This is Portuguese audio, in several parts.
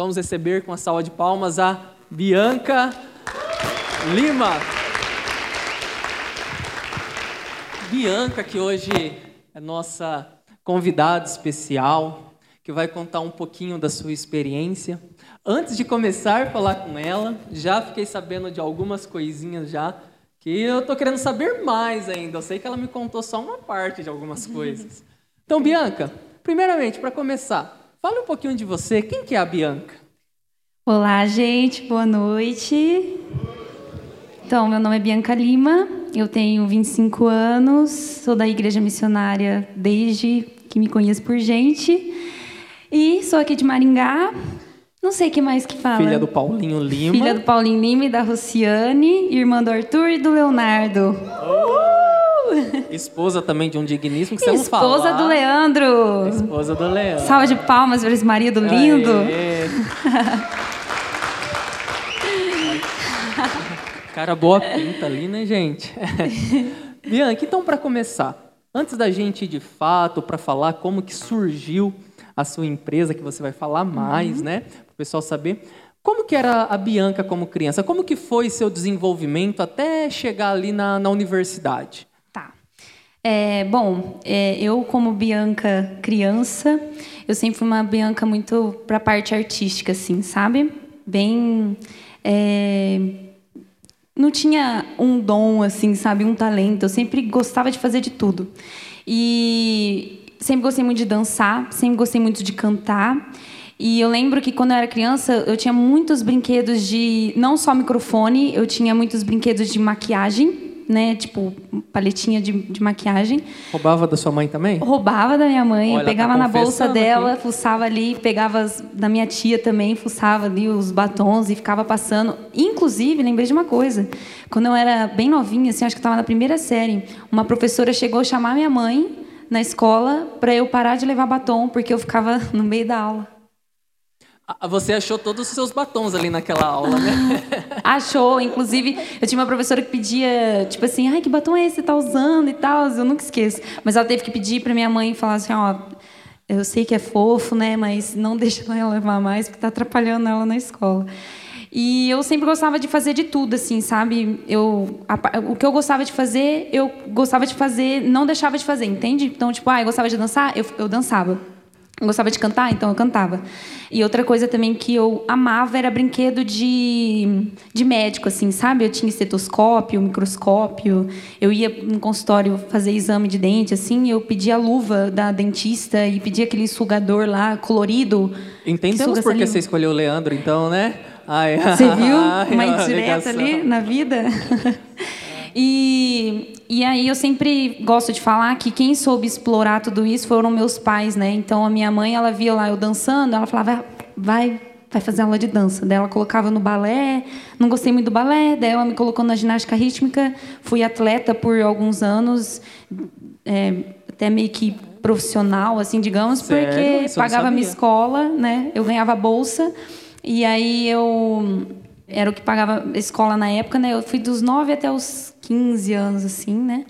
vamos receber com a salva de palmas a Bianca Lima. Bianca, que hoje é nossa convidada especial, que vai contar um pouquinho da sua experiência. Antes de começar a falar com ela, já fiquei sabendo de algumas coisinhas já que eu tô querendo saber mais ainda. Eu sei que ela me contou só uma parte de algumas coisas. Então, Bianca, primeiramente, para começar, fale um pouquinho de você. Quem que é a Bianca? Olá, gente. Boa noite. Então, meu nome é Bianca Lima. Eu tenho 25 anos. Sou da Igreja Missionária desde que me conheço por gente. E sou aqui de Maringá. Não sei o que mais que fala. Filha do Paulinho Lima. Filha do Paulinho Lima e da Rociane, irmã do Arthur e do Leonardo. Oh. Esposa também de um digníssimo que você não fala. Esposa do Leandro. Esposa do Leandro. Salva de palmas para esse marido lindo. Cara boa pinta ali, né, gente? Bianca, então para começar, antes da gente ir de fato para falar como que surgiu a sua empresa, que você vai falar mais, uhum. né? Para o pessoal saber. Como que era a Bianca como criança? Como que foi seu desenvolvimento até chegar ali na, na universidade? É, bom, é, eu como Bianca criança, eu sempre fui uma Bianca muito para a parte artística, assim, sabe? Bem... É, não tinha um dom, assim, sabe? Um talento. Eu sempre gostava de fazer de tudo. E sempre gostei muito de dançar, sempre gostei muito de cantar. E eu lembro que quando eu era criança, eu tinha muitos brinquedos de não só microfone, eu tinha muitos brinquedos de maquiagem, né? Tipo, paletinha de, de maquiagem. Roubava da sua mãe também? Roubava da minha mãe. Olha, eu pegava tá na bolsa dela, aqui. fuçava ali, pegava as, da minha tia também, fuçava ali os batons e ficava passando. Inclusive, lembrei de uma coisa. Quando eu era bem novinha, assim, acho que estava na primeira série, uma professora chegou a chamar minha mãe na escola para eu parar de levar batom, porque eu ficava no meio da aula. Você achou todos os seus batons ali naquela aula, né? achou. Inclusive, eu tinha uma professora que pedia, tipo assim, ai, que batom é esse que você tá usando e tal. Eu nunca esqueço. Mas ela teve que pedir para minha mãe falar assim, ó, eu sei que é fofo, né? Mas não deixa ela levar mais, porque tá atrapalhando ela na escola. E eu sempre gostava de fazer de tudo, assim, sabe? Eu, a, o que eu gostava de fazer, eu gostava de fazer, não deixava de fazer, entende? Então, tipo, ah, eu gostava de dançar, eu, eu dançava. Eu gostava de cantar, então eu cantava. E outra coisa também que eu amava era brinquedo de, de médico, assim, sabe? Eu tinha estetoscópio, microscópio. Eu ia no consultório fazer exame de dente, assim, eu pedia a luva da dentista e pedia aquele sugador lá, colorido. Entendemos por que você escolheu o Leandro, então, né? Ai, Você viu uma indireta ali na vida? E, e aí eu sempre gosto de falar que quem soube explorar tudo isso foram meus pais, né? Então a minha mãe, ela via lá eu dançando, ela falava, vai, vai fazer aula de dança. Daí ela colocava no balé, não gostei muito do balé, daí ela me colocou na ginástica rítmica, fui atleta por alguns anos, é, até meio que profissional, assim, digamos, Sério? porque pagava minha escola, né? Eu ganhava bolsa. E aí eu era o que pagava escola na época, né? Eu fui dos 9 até os 15 anos, assim, né?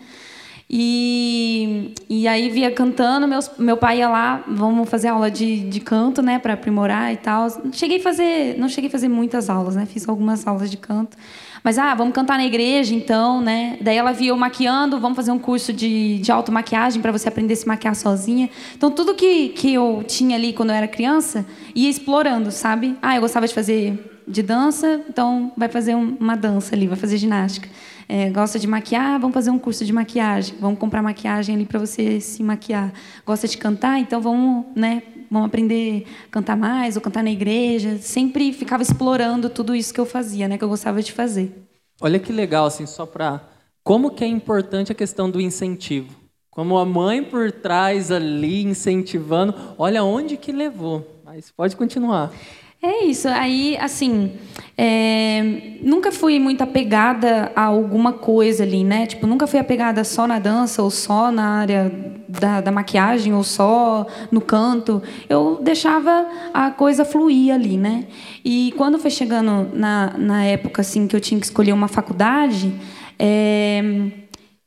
E, e aí via cantando, meus, meu pai ia lá, vamos fazer aula de, de canto, né, para aprimorar e tal. Cheguei a fazer, não cheguei a fazer muitas aulas, né? Fiz algumas aulas de canto. Mas, ah, vamos cantar na igreja, então, né? Daí ela via eu maquiando, vamos fazer um curso de, de automaquiagem para você aprender a se maquiar sozinha. Então, tudo que, que eu tinha ali quando eu era criança, ia explorando, sabe? Ah, eu gostava de fazer de dança, então vai fazer uma dança ali, vai fazer ginástica. É, gosta de maquiar, vamos fazer um curso de maquiagem. Vamos comprar maquiagem ali para você se maquiar. Gosta de cantar, então vamos, né, vamos aprender a cantar mais ou cantar na igreja. Sempre ficava explorando tudo isso que eu fazia, né, que eu gostava de fazer. Olha que legal, assim, só para como que é importante a questão do incentivo. Como a mãe por trás ali incentivando, olha onde que levou. Mas pode continuar. É isso. Aí, assim, é, nunca fui muito apegada a alguma coisa ali, né? Tipo, nunca fui apegada só na dança, ou só na área da, da maquiagem, ou só no canto. Eu deixava a coisa fluir ali, né? E quando foi chegando na, na época, assim, que eu tinha que escolher uma faculdade, é,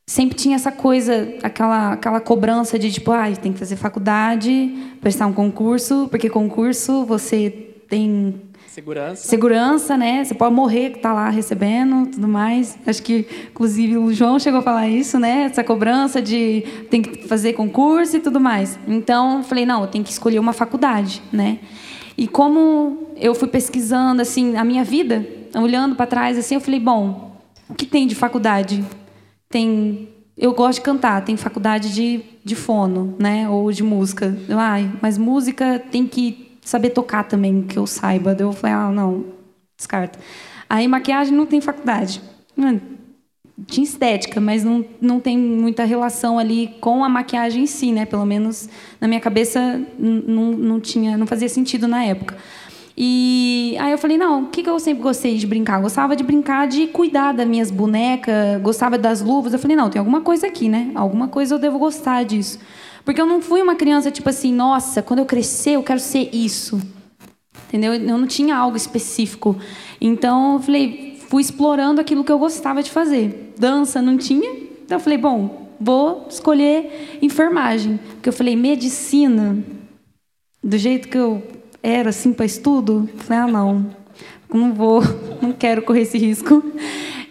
sempre tinha essa coisa, aquela, aquela cobrança de tipo, ah, tem que fazer faculdade, prestar um concurso, porque concurso você tem Segurança. segurança, né? Você pode morrer que tá lá recebendo, tudo mais. Acho que inclusive o João chegou a falar isso, né? Essa cobrança de tem que fazer concurso e tudo mais. Então, eu falei, não, eu tenho que escolher uma faculdade, né? E como eu fui pesquisando assim a minha vida, olhando para trás assim, eu falei, bom, o que tem de faculdade? Tem eu gosto de cantar, tem faculdade de, de fono, né? Ou de música. Ai, mas música tem que saber tocar também, que eu saiba. Daí eu falei, ah, não, descarta. Aí maquiagem não tem faculdade. Mano, tinha estética, mas não, não tem muita relação ali com a maquiagem em si, né? Pelo menos na minha cabeça não, não tinha, não fazia sentido na época. E aí eu falei, não, o que, que eu sempre gostei de brincar? Gostava de brincar de cuidar das minhas bonecas, gostava das luvas. Eu falei, não, tem alguma coisa aqui, né? Alguma coisa eu devo gostar disso. Porque eu não fui uma criança tipo assim, nossa, quando eu crescer eu quero ser isso. Entendeu? Eu não tinha algo específico. Então eu falei, fui explorando aquilo que eu gostava de fazer. Dança não tinha. Então eu falei, bom, vou escolher enfermagem. Porque eu falei, medicina, do jeito que eu era assim para estudo, falei, ah, não, não vou, não quero correr esse risco.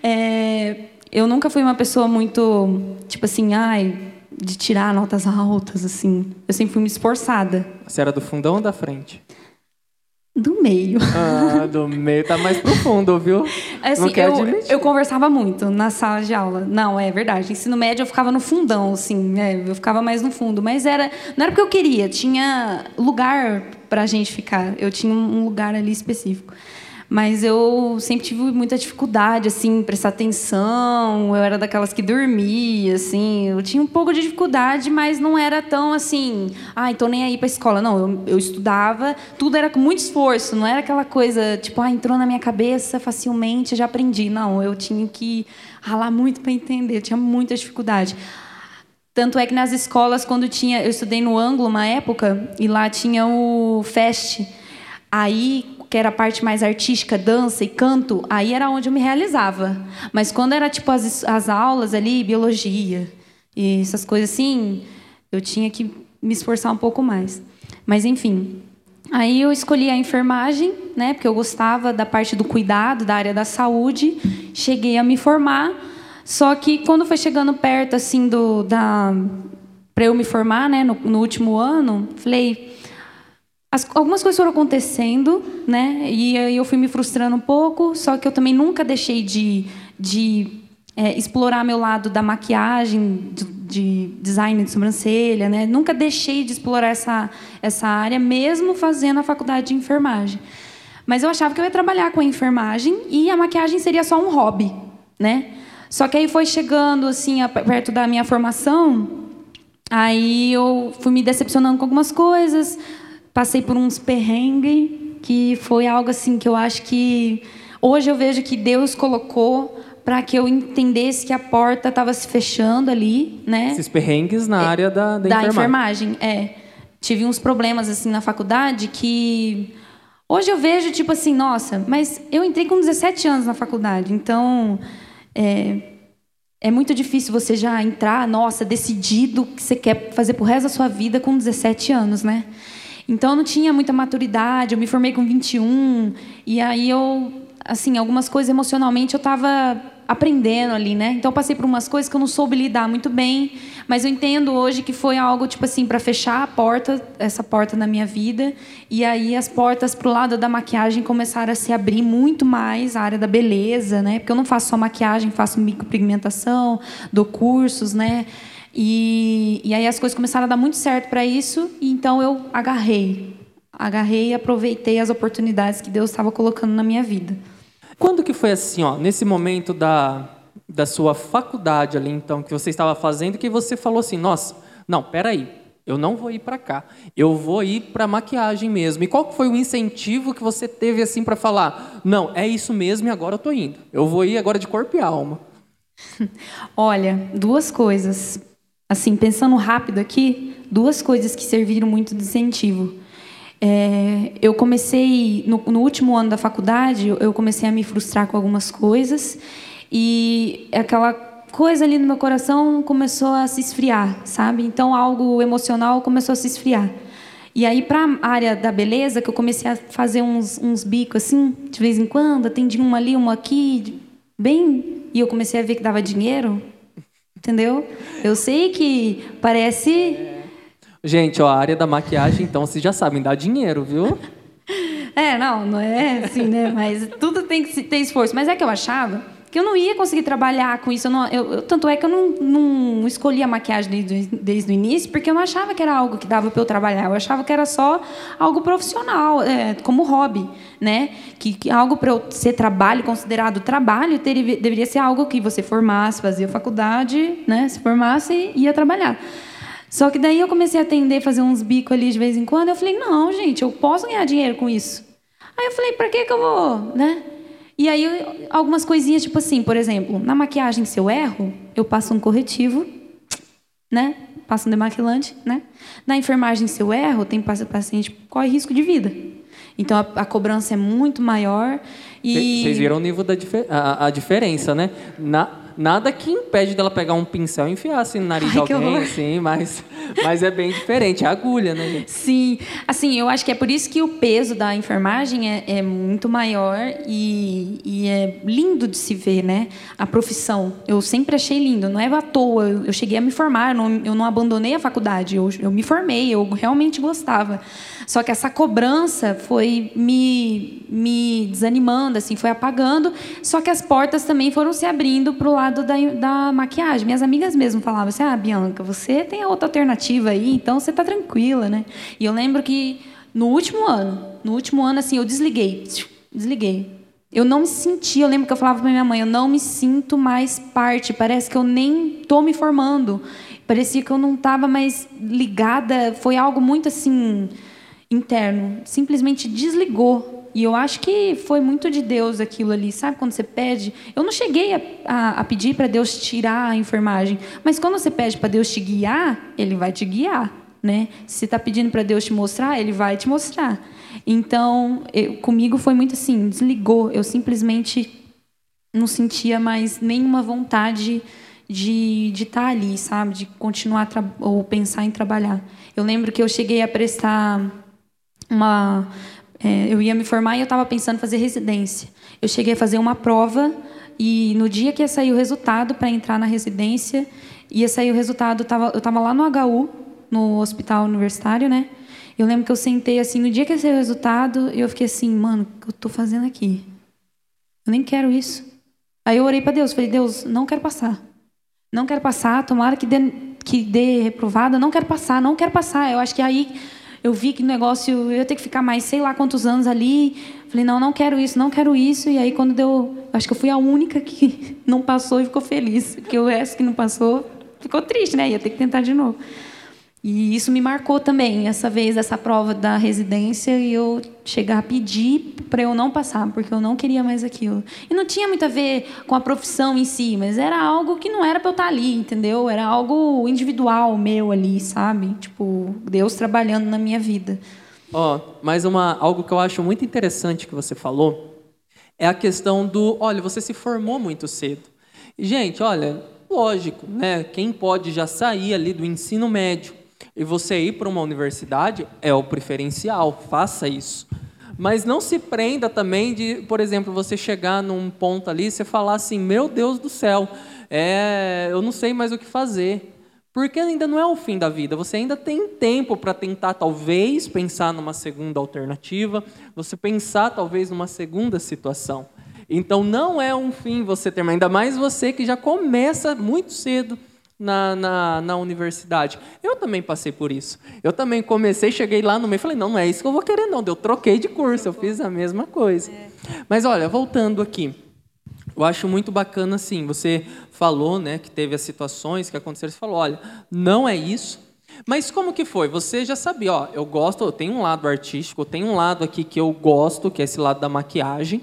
É, eu nunca fui uma pessoa muito, tipo assim, ai, de tirar notas altas, assim. Eu sempre fui me esforçada. Você era do fundão ou da frente? Do meio. Ah, do meio tá mais profundo, viu? Assim, Não quer eu, eu conversava muito na sala de aula. Não, é verdade. Ensino médio eu ficava no fundão, assim, né? Eu ficava mais no fundo. Mas era. Não era porque eu queria, tinha lugar pra gente ficar. Eu tinha um lugar ali específico. Mas eu sempre tive muita dificuldade, assim, em prestar atenção. Eu era daquelas que dormia, assim. Eu tinha um pouco de dificuldade, mas não era tão assim, ah, então nem aí para a escola. Não, eu, eu estudava, tudo era com muito esforço. Não era aquela coisa, tipo, ah, entrou na minha cabeça facilmente, já aprendi. Não, eu tinha que ralar muito para entender. Eu tinha muita dificuldade. Tanto é que nas escolas, quando tinha. Eu estudei no Ângulo uma época, e lá tinha o FEST. Aí que era a parte mais artística, dança e canto, aí era onde eu me realizava. Mas quando era tipo as, as aulas ali, biologia e essas coisas assim, eu tinha que me esforçar um pouco mais. Mas enfim, aí eu escolhi a enfermagem, né, porque eu gostava da parte do cuidado, da área da saúde. Cheguei a me formar, só que quando foi chegando perto assim do da para eu me formar, né, no, no último ano, falei, as, algumas coisas foram acontecendo, né? E aí eu fui me frustrando um pouco, só que eu também nunca deixei de, de é, explorar meu lado da maquiagem, de, de, design de sobrancelha, né? Nunca deixei de explorar essa, essa área, mesmo fazendo a faculdade de enfermagem. Mas eu achava que eu ia trabalhar com a enfermagem e a maquiagem seria só um hobby, né? Só que aí foi chegando assim perto da minha formação, aí eu fui me decepcionando com algumas coisas passei por uns perrengues que foi algo assim que eu acho que hoje eu vejo que Deus colocou para que eu entendesse que a porta estava se fechando ali, né? Esses perrengues na é, área da, da, da enfermagem. enfermagem. É, tive uns problemas assim na faculdade que hoje eu vejo tipo assim, nossa, mas eu entrei com 17 anos na faculdade, então é, é muito difícil você já entrar, nossa, decidido que você quer fazer pro resto da sua vida com 17 anos, né? Então eu não tinha muita maturidade, eu me formei com 21, e aí eu, assim, algumas coisas emocionalmente eu estava aprendendo ali, né? Então eu passei por umas coisas que eu não soube lidar muito bem, mas eu entendo hoje que foi algo tipo assim para fechar a porta, essa porta na minha vida, e aí as portas pro lado da maquiagem começaram a se abrir muito mais, a área da beleza, né? Porque eu não faço só maquiagem, faço micropigmentação, dou cursos, né? E, e aí as coisas começaram a dar muito certo para isso, e então eu agarrei. Agarrei e aproveitei as oportunidades que Deus estava colocando na minha vida. Quando que foi assim, ó, nesse momento da, da sua faculdade ali, então, que você estava fazendo, que você falou assim, nossa, não, peraí, eu não vou ir para cá, eu vou ir para maquiagem mesmo. E qual foi o incentivo que você teve assim para falar, não, é isso mesmo e agora eu estou indo. Eu vou ir agora de corpo e alma. Olha, duas coisas assim, pensando rápido aqui, duas coisas que serviram muito de incentivo. É, eu comecei, no, no, último ano da faculdade, eu comecei a me frustrar com algumas coisas e aquela coisa ali no meu coração começou a se esfriar, sabe? Então, algo emocional começou a se esfriar. E aí, para a área da beleza, que eu comecei a fazer uns, uns bicos assim, de vez em quando, atendi uma ali, uma aqui, bem. E eu comecei a ver que dava dinheiro. Entendeu? Eu sei que parece. Gente, ó, a área da maquiagem, então, vocês já sabem, dá dinheiro, viu? É, não, não é assim, né? Mas tudo tem que ter esforço. Mas é que eu achava que eu não ia conseguir trabalhar com isso. Eu não, eu, tanto é que eu não, não escolhi a maquiagem desde, desde o início, porque eu não achava que era algo que dava para eu trabalhar. Eu achava que era só algo profissional, é, como hobby, né? Que, que algo para eu ser trabalho, considerado trabalho, teria, deveria ser algo que você formasse, fazia faculdade, né? Se formasse e ia trabalhar. Só que daí eu comecei a atender, fazer uns bicos ali de vez em quando. Eu falei, não, gente, eu posso ganhar dinheiro com isso. Aí eu falei, para que que eu vou, né? E aí, algumas coisinhas, tipo assim, por exemplo, na maquiagem, se eu erro, eu passo um corretivo, né? Passo um demaquilante, né? Na enfermagem, se eu erro, tem paciente que corre risco de vida. Então, a, a cobrança é muito maior. E... Vocês viram o nível da a, a diferença, né? Na, nada que impede dela pegar um pincel e enfiar assim no nariz Ai, de alguém, assim, mas, mas é bem diferente, é agulha, né? Gente? Sim, assim, eu acho que é por isso que o peso da enfermagem é, é muito maior e, e, é lindo de se ver, né? A profissão. Eu sempre achei lindo, não é à toa. Eu cheguei a me formar, eu não, eu não abandonei a faculdade, eu, eu me formei, eu realmente gostava. Só que essa cobrança foi me, me desanimando, assim, foi apagando. Só que as portas também foram se abrindo para o lado da, da maquiagem. Minhas amigas mesmo falavam assim: Ah, Bianca, você tem outra alternativa aí, então você está tranquila, né? E eu lembro que no último ano, no último ano, assim, eu desliguei. Desliguei. Eu não me senti, eu lembro que eu falava para minha mãe, eu não me sinto mais parte, parece que eu nem estou me formando. Parecia que eu não estava mais ligada, foi algo muito assim, interno, simplesmente desligou. E eu acho que foi muito de Deus aquilo ali, sabe? Quando você pede. Eu não cheguei a, a, a pedir para Deus tirar a enfermagem, mas quando você pede para Deus te guiar, Ele vai te guiar. Né? Se você está pedindo para Deus te mostrar, Ele vai te mostrar. Então, eu, comigo foi muito assim: desligou. Eu simplesmente não sentia mais nenhuma vontade de estar de tá ali, sabe? De continuar ou pensar em trabalhar. Eu lembro que eu cheguei a prestar uma. É, eu ia me formar e eu estava pensando em fazer residência. Eu cheguei a fazer uma prova e no dia que ia sair o resultado para entrar na residência, ia sair o resultado, tava, eu estava lá no HU, no hospital universitário, né? Eu lembro que eu sentei assim, no dia que ia sair o resultado, eu fiquei assim, mano, o que eu estou fazendo aqui? Eu nem quero isso. Aí eu orei para Deus, falei, Deus, não quero passar. Não quero passar, tomara que dê, que dê reprovada, não quero passar, não quero passar. Eu acho que aí eu vi que o negócio, eu ia ter que ficar mais sei lá quantos anos ali. Falei, não, não quero isso, não quero isso. E aí, quando deu. Acho que eu fui a única que não passou e ficou feliz. Porque o resto que não passou ficou triste, né? Ia ter que tentar de novo. E isso me marcou também, essa vez, essa prova da residência, e eu chegar a pedir para eu não passar, porque eu não queria mais aquilo. E não tinha muito a ver com a profissão em si, mas era algo que não era para eu estar ali, entendeu? Era algo individual meu ali, sabe? Tipo, Deus trabalhando na minha vida. Ó, oh, mas uma, algo que eu acho muito interessante que você falou é a questão do, olha, você se formou muito cedo. Gente, olha, lógico, né? Quem pode já sair ali do ensino médio e você ir para uma universidade é o preferencial, faça isso. Mas não se prenda também de, por exemplo, você chegar num ponto ali e você falar assim: meu Deus do céu, é, eu não sei mais o que fazer. Porque ainda não é o fim da vida, você ainda tem tempo para tentar, talvez, pensar numa segunda alternativa, você pensar, talvez, numa segunda situação. Então, não é um fim você ter, ainda mais você que já começa muito cedo na, na, na, universidade. Eu também passei por isso. Eu também comecei, cheguei lá no meio e falei, não, não é isso que eu vou querer, não. Eu troquei de curso, eu fiz a mesma coisa. É. Mas olha, voltando aqui. Eu acho muito bacana, assim, você falou, né, que teve as situações que aconteceram, você falou, olha, não é isso, mas como que foi? Você já sabia, ó, eu gosto, eu tenho um lado artístico, eu tenho um lado aqui que eu gosto, que é esse lado da maquiagem,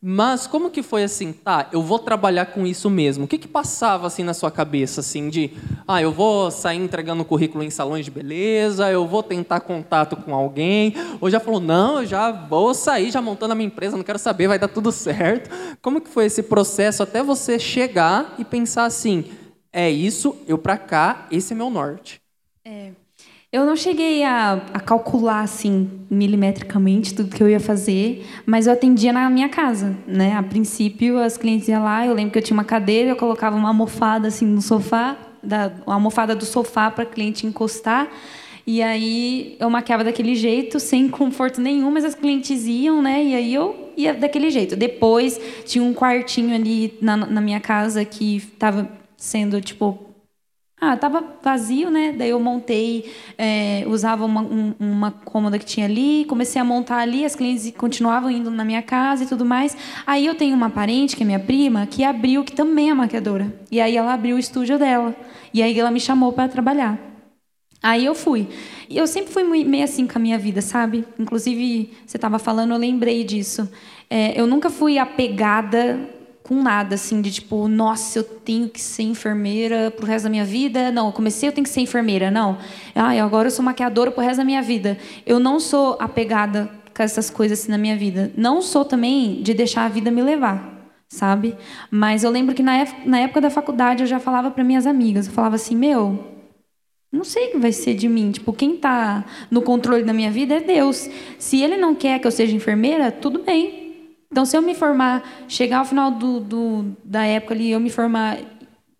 mas como que foi assim, tá, eu vou trabalhar com isso mesmo? O que que passava assim na sua cabeça assim de, ah, eu vou sair entregando currículo em salões de beleza, eu vou tentar contato com alguém, ou já falou, não, eu já vou sair já montando a minha empresa, não quero saber, vai dar tudo certo. Como que foi esse processo até você chegar e pensar assim, é isso, eu para cá, esse é meu norte? É. Eu não cheguei a, a, calcular assim milimetricamente tudo que eu ia fazer, mas eu atendia na minha casa, né? A princípio as clientes iam lá, eu lembro que eu tinha uma cadeira, eu colocava uma almofada assim no sofá, da, uma almofada do sofá para a cliente encostar, e aí eu maquiava daquele jeito, sem conforto nenhum, mas as clientes iam, né? E aí eu ia daquele jeito. Depois tinha um quartinho ali na, na minha casa que estava sendo tipo ah, tava vazio, né? Daí eu montei, é, usava uma, um, uma cômoda que tinha ali, comecei a montar ali, as clientes continuavam indo na minha casa e tudo mais. Aí eu tenho uma parente, que é minha prima, que abriu, que também é maquiadora. E aí ela abriu o estúdio dela. E aí ela me chamou para trabalhar. Aí eu fui. E eu sempre fui meio assim com a minha vida, sabe? Inclusive, você estava falando, eu lembrei disso. É, eu nunca fui apegada com nada, assim, de tipo, nossa, eu tenho que ser enfermeira pro resto da minha vida. Não, eu comecei, eu tenho que ser enfermeira. Não. Ah, agora eu sou maquiadora pro resto da minha vida. Eu não sou apegada com essas coisas assim na minha vida. Não sou também de deixar a vida me levar, sabe? Mas eu lembro que na época, na época da faculdade eu já falava para minhas amigas, eu falava assim, meu, não sei o que vai ser de mim. Tipo, quem está no controle da minha vida é Deus. Se Ele não quer que eu seja enfermeira, tudo bem. Então, se eu me formar, chegar ao final do, do, da época ali, eu me formar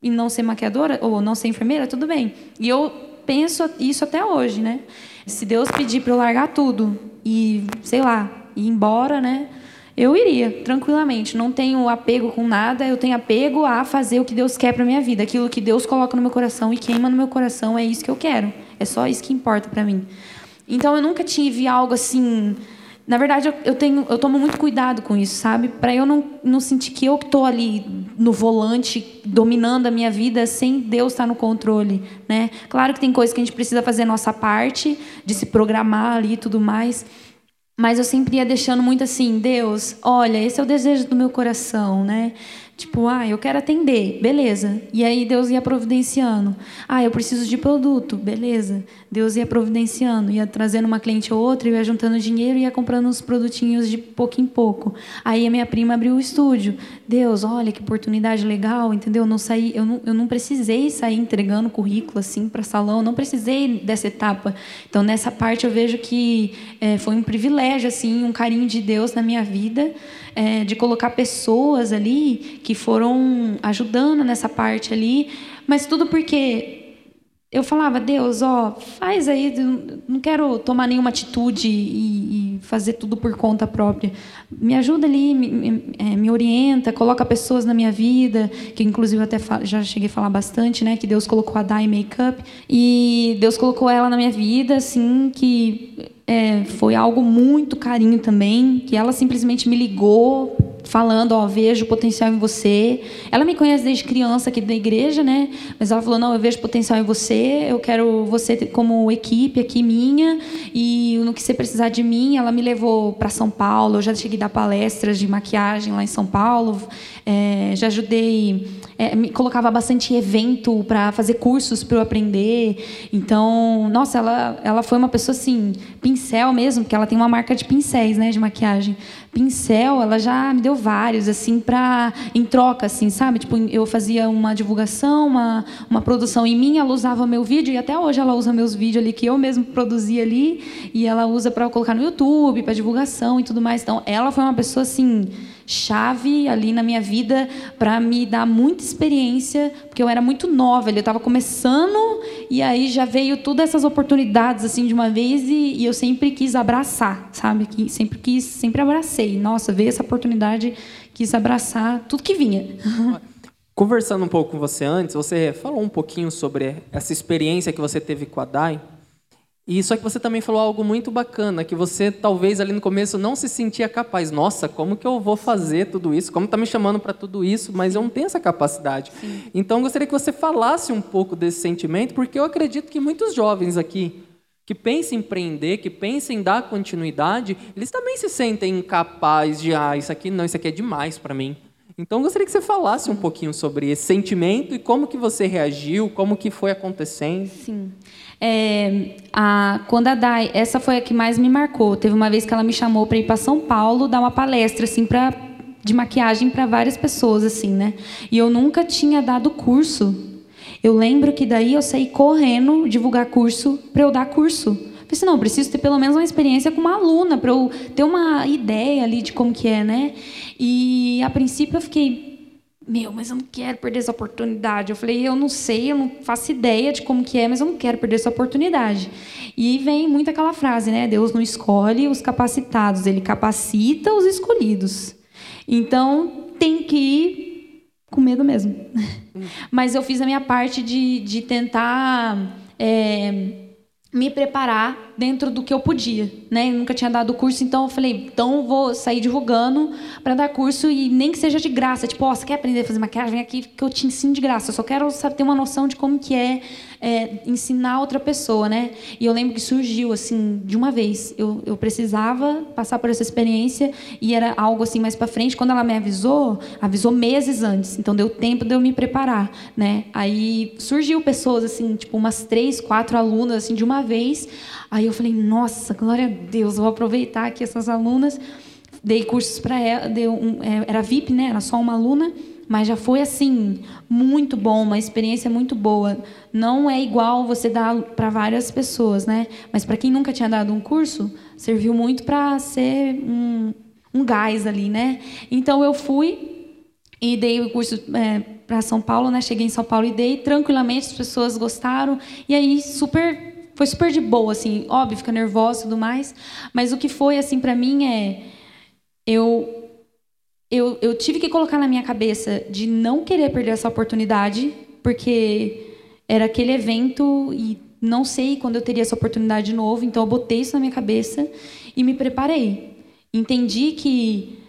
e não ser maquiadora ou não ser enfermeira, tudo bem. E eu penso isso até hoje, né? Se Deus pedir para eu largar tudo e, sei lá, ir embora, né? Eu iria, tranquilamente. Não tenho apego com nada, eu tenho apego a fazer o que Deus quer para minha vida. Aquilo que Deus coloca no meu coração e queima no meu coração, é isso que eu quero. É só isso que importa para mim. Então eu nunca tive algo assim na verdade, eu, eu, tenho, eu tomo muito cuidado com isso, sabe? Para eu não, não sentir que eu estou ali no volante, dominando a minha vida, sem Deus estar no controle, né? Claro que tem coisas que a gente precisa fazer a nossa parte, de se programar ali e tudo mais. Mas eu sempre ia deixando muito assim, Deus, olha, esse é o desejo do meu coração, né? Tipo, ah, eu quero atender, beleza. E aí Deus ia providenciando. Ah, eu preciso de produto, beleza. Deus ia providenciando, ia trazendo uma cliente ou outra, ia juntando dinheiro e ia comprando uns produtinhos de pouco em pouco. Aí a minha prima abriu o estúdio. Deus, olha que oportunidade legal, entendeu? Eu não saí, eu não, eu não precisei sair entregando currículo assim para salão, não precisei dessa etapa. Então nessa parte eu vejo que é, foi um privilégio assim, um carinho de Deus na minha vida é, de colocar pessoas ali que foram ajudando nessa parte ali, mas tudo porque eu falava, Deus, ó, faz aí, não quero tomar nenhuma atitude e, e fazer tudo por conta própria. Me ajuda ali, me, me, é, me, orienta, coloca pessoas na minha vida, que inclusive até já cheguei a falar bastante, né, que Deus colocou a Dai Makeup, e Deus colocou ela na minha vida, assim, que é, foi algo muito carinho também, que ela simplesmente me ligou falando, ó, vejo potencial em você. Ela me conhece desde criança aqui da igreja, né? Mas ela falou, não, eu vejo potencial em você, eu quero você como equipe aqui minha e no que você precisar de mim, ela me levou para São Paulo. Eu já cheguei a dar palestras de maquiagem lá em São Paulo, é, já ajudei é, me colocava bastante evento para fazer cursos para eu aprender. Então, nossa, ela, ela foi uma pessoa assim, pincel mesmo, porque ela tem uma marca de pincéis, né, de maquiagem. Pincel, ela já me deu vários assim para em troca assim, sabe? Tipo, eu fazia uma divulgação, uma uma produção em mim, ela usava meu vídeo e até hoje ela usa meus vídeos ali que eu mesmo produzi ali e ela usa para colocar no YouTube, para divulgação e tudo mais. Então, ela foi uma pessoa assim, chave ali na minha vida para me dar muita experiência, porque eu era muito nova, eu estava começando e aí já veio todas essas oportunidades assim de uma vez e, e eu sempre quis abraçar, sabe? Que sempre quis, sempre abracei. Nossa, veio essa oportunidade, quis abraçar tudo que vinha. Conversando um pouco com você antes, você falou um pouquinho sobre essa experiência que você teve com a Dai. E só que você também falou algo muito bacana, que você talvez ali no começo não se sentia capaz. Nossa, como que eu vou fazer tudo isso? Como está me chamando para tudo isso? Mas eu não tenho essa capacidade. Sim. Então, eu gostaria que você falasse um pouco desse sentimento, porque eu acredito que muitos jovens aqui que pensam em empreender, que pensam em dar continuidade, eles também se sentem incapazes de, ah, isso aqui não, isso aqui é demais para mim. Então, eu gostaria que você falasse um pouquinho sobre esse sentimento e como que você reagiu, como que foi acontecendo. Sim. É, a, quando a Dai, essa foi a que mais me marcou. Teve uma vez que ela me chamou para ir para São Paulo dar uma palestra assim para de maquiagem para várias pessoas assim, né? E eu nunca tinha dado curso. Eu lembro que daí eu saí correndo divulgar curso para eu dar curso. Assim, não, preciso ter pelo menos uma experiência com uma aluna para eu ter uma ideia ali de como que é, né? E a princípio eu fiquei, meu, mas eu não quero perder essa oportunidade. Eu falei, eu não sei, eu não faço ideia de como que é, mas eu não quero perder essa oportunidade. E vem muito aquela frase, né? Deus não escolhe os capacitados, ele capacita os escolhidos. Então, tem que ir com medo mesmo. Mas eu fiz a minha parte de, de tentar é, me preparar dentro do que eu podia, né? Eu nunca tinha dado curso, então eu falei, então vou sair divulgando para dar curso e nem que seja de graça, tipo, oh, você quer aprender a fazer maquiagem? Vem aqui que eu te ensino de graça. Eu só quero saber, ter uma noção de como que é, é, ensinar outra pessoa, né? E eu lembro que surgiu assim de uma vez. Eu, eu precisava passar por essa experiência e era algo assim mais para frente. Quando ela me avisou, avisou meses antes, então deu tempo de eu me preparar, né? Aí surgiu pessoas assim, tipo umas três, quatro alunas assim de uma vez. Aí eu falei, nossa, glória a Deus, vou aproveitar aqui essas alunas. Dei cursos para ela, dei um, é, era VIP, né? Era só uma aluna, mas já foi assim muito bom, uma experiência muito boa. Não é igual você dar para várias pessoas, né? Mas para quem nunca tinha dado um curso, serviu muito para ser um, um gás ali, né? Então eu fui e dei o curso é, para São Paulo, né? Cheguei em São Paulo e dei tranquilamente, as pessoas gostaram e aí super foi super de boa, assim, óbvio, fica nervosa e tudo mais, mas o que foi, assim, para mim é. Eu, eu, eu tive que colocar na minha cabeça de não querer perder essa oportunidade, porque era aquele evento e não sei quando eu teria essa oportunidade de novo, então eu botei isso na minha cabeça e me preparei. Entendi que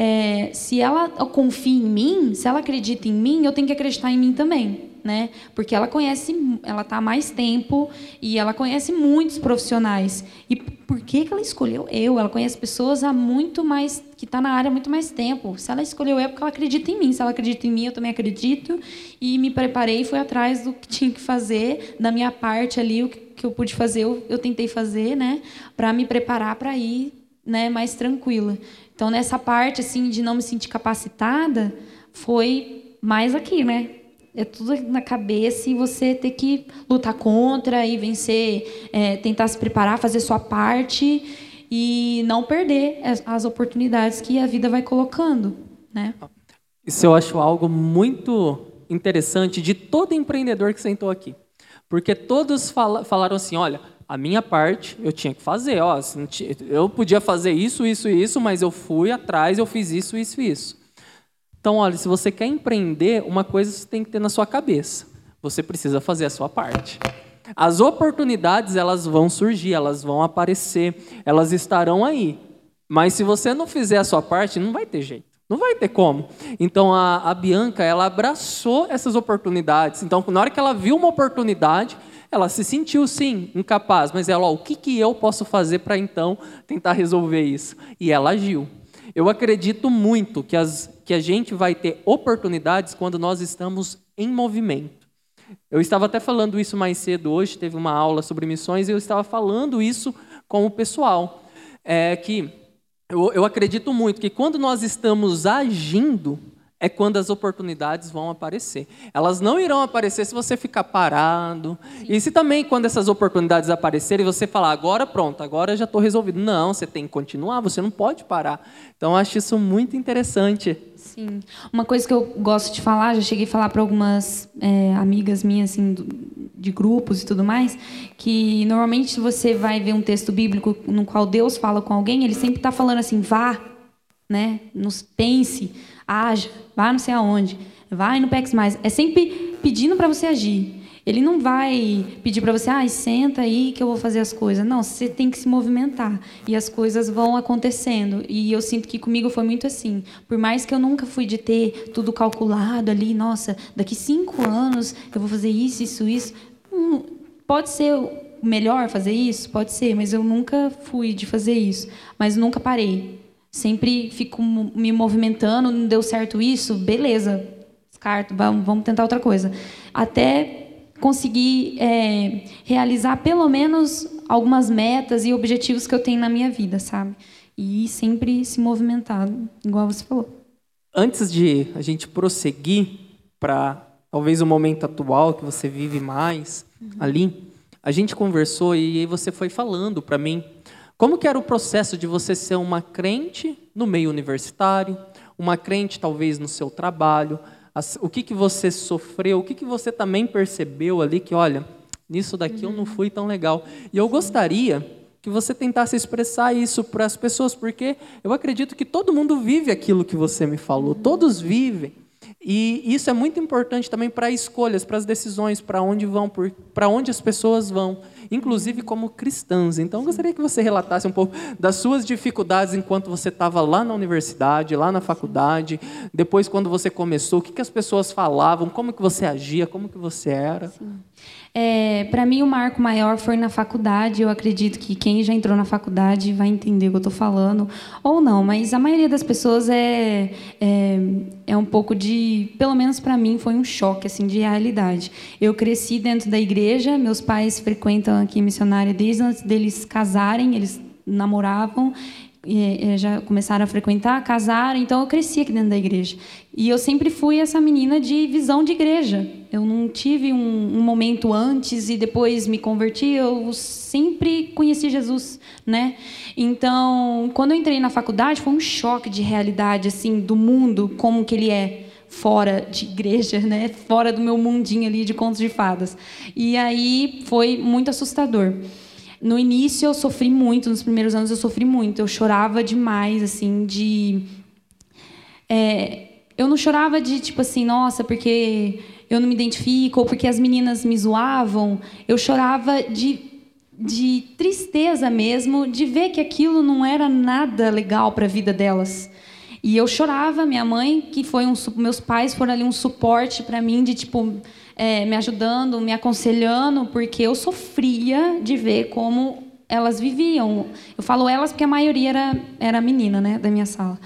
é, se ela confia em mim, se ela acredita em mim, eu tenho que acreditar em mim também né? Porque ela conhece, ela está há mais tempo e ela conhece muitos profissionais. E por que, que ela escolheu eu? Ela conhece pessoas há muito mais que está na área há muito mais tempo. Se ela escolheu eu, é porque ela acredita em mim. Se ela acredita em mim, eu também acredito. E me preparei, fui atrás do que tinha que fazer, da minha parte ali, o que eu pude fazer, eu, eu tentei fazer, né? Para me preparar para ir, né? Mais tranquila. Então nessa parte assim de não me sentir capacitada, foi mais aqui, né? é tudo na cabeça e você ter que lutar contra e vencer, é, tentar se preparar, fazer sua parte e não perder as, oportunidades que a vida vai colocando, né? Isso eu acho algo muito interessante de todo empreendedor que sentou aqui, porque todos fala, falaram assim, olha, a minha parte eu tinha que fazer, ó, eu podia fazer isso, isso e isso, mas eu fui atrás, eu fiz isso, isso e isso. Então, olha, se você quer empreender, uma coisa você tem que ter na sua cabeça. Você precisa fazer a sua parte. As oportunidades, elas vão surgir, elas vão aparecer, elas estarão aí. Mas se você não fizer a sua parte, não vai ter jeito. Não vai ter como. Então a, a Bianca, ela abraçou essas oportunidades. Então, na hora que ela viu uma oportunidade, ela se sentiu sim incapaz, mas ela, ó, o que, que eu posso fazer para então tentar resolver isso? E ela agiu. Eu acredito muito que, as, que a gente vai ter oportunidades quando nós estamos em movimento. Eu estava até falando isso mais cedo hoje, teve uma aula sobre missões, e eu estava falando isso com o pessoal. É que eu, eu acredito muito que quando nós estamos agindo, é quando as oportunidades vão aparecer. Elas não irão aparecer se você ficar parado. E se também, quando essas oportunidades aparecerem, você falar, agora pronto, agora já estou resolvido. Não, você tem que continuar, você não pode parar. Então, eu acho isso muito interessante. Sim. Uma coisa que eu gosto de falar, já cheguei a falar para algumas é, amigas minhas, assim, de grupos e tudo mais, que normalmente você vai ver um texto bíblico no qual Deus fala com alguém, ele sempre está falando assim, vá, né? Nos pense haja, vá não sei aonde, vai no PEX mais. É sempre pedindo para você agir. Ele não vai pedir para você, ah, senta aí que eu vou fazer as coisas. Não, você tem que se movimentar e as coisas vão acontecendo. E eu sinto que comigo foi muito assim. Por mais que eu nunca fui de ter tudo calculado ali, nossa, daqui cinco anos eu vou fazer isso, isso, isso. Hum, pode ser melhor fazer isso, pode ser, mas eu nunca fui de fazer isso. Mas nunca parei. Sempre fico me movimentando, não deu certo isso, beleza, descarto, vamos, vamos tentar outra coisa. Até conseguir é, realizar pelo menos algumas metas e objetivos que eu tenho na minha vida, sabe? E sempre se movimentar, igual você falou. Antes de a gente prosseguir para talvez o momento atual que você vive mais uhum. ali, a gente conversou e você foi falando para mim como que era o processo de você ser uma crente no meio universitário, uma crente talvez no seu trabalho, o que, que você sofreu, o que, que você também percebeu ali que, olha, nisso daqui eu não fui tão legal. E eu gostaria que você tentasse expressar isso para as pessoas, porque eu acredito que todo mundo vive aquilo que você me falou, todos vivem. E isso é muito importante também para escolhas, para as decisões, para onde vão, para onde as pessoas vão inclusive como cristãs. Então, gostaria que você relatasse um pouco das suas dificuldades enquanto você estava lá na universidade, lá na faculdade, depois quando você começou, o que, que as pessoas falavam, como que você agia, como que você era. Sim. É, para mim, o marco maior foi na faculdade. Eu acredito que quem já entrou na faculdade vai entender o que eu estou falando, ou não, mas a maioria das pessoas é, é, é um pouco de. Pelo menos para mim, foi um choque assim, de realidade. Eu cresci dentro da igreja, meus pais frequentam aqui missionária desde antes deles casarem, eles namoravam já começaram a frequentar, casaram, então eu cresci aqui dentro da igreja. E eu sempre fui essa menina de visão de igreja. Eu não tive um, um momento antes e depois me converti, eu sempre conheci Jesus, né? Então, quando eu entrei na faculdade, foi um choque de realidade, assim, do mundo, como que ele é fora de igreja, né? Fora do meu mundinho ali de contos de fadas. E aí foi muito assustador. No início eu sofri muito, nos primeiros anos eu sofri muito. Eu chorava demais, assim, de. É, eu não chorava de tipo assim, nossa, porque eu não me identifico, ou porque as meninas me zoavam. Eu chorava de, de tristeza mesmo, de ver que aquilo não era nada legal para a vida delas. E eu chorava, minha mãe, que foi um meus pais foram ali um suporte para mim de tipo é, me ajudando, me aconselhando, porque eu sofria de ver como elas viviam. Eu falo elas porque a maioria era, era menina, né, da minha sala.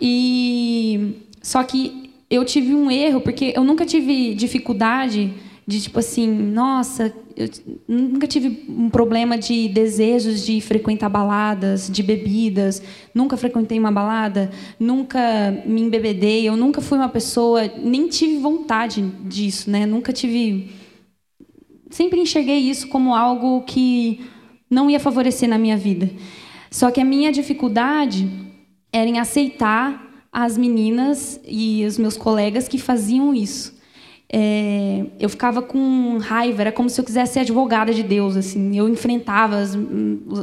E só que eu tive um erro, porque eu nunca tive dificuldade de tipo assim, nossa, eu nunca tive um problema de desejos de frequentar baladas, de bebidas, nunca frequentei uma balada, nunca me embebedei, eu nunca fui uma pessoa, nem tive vontade disso, né? Nunca tive sempre enxerguei isso como algo que não ia favorecer na minha vida. Só que a minha dificuldade era em aceitar as meninas e os meus colegas que faziam isso é, eu ficava com raiva, era como se eu quisesse ser advogada de Deus, assim. Eu enfrentava as,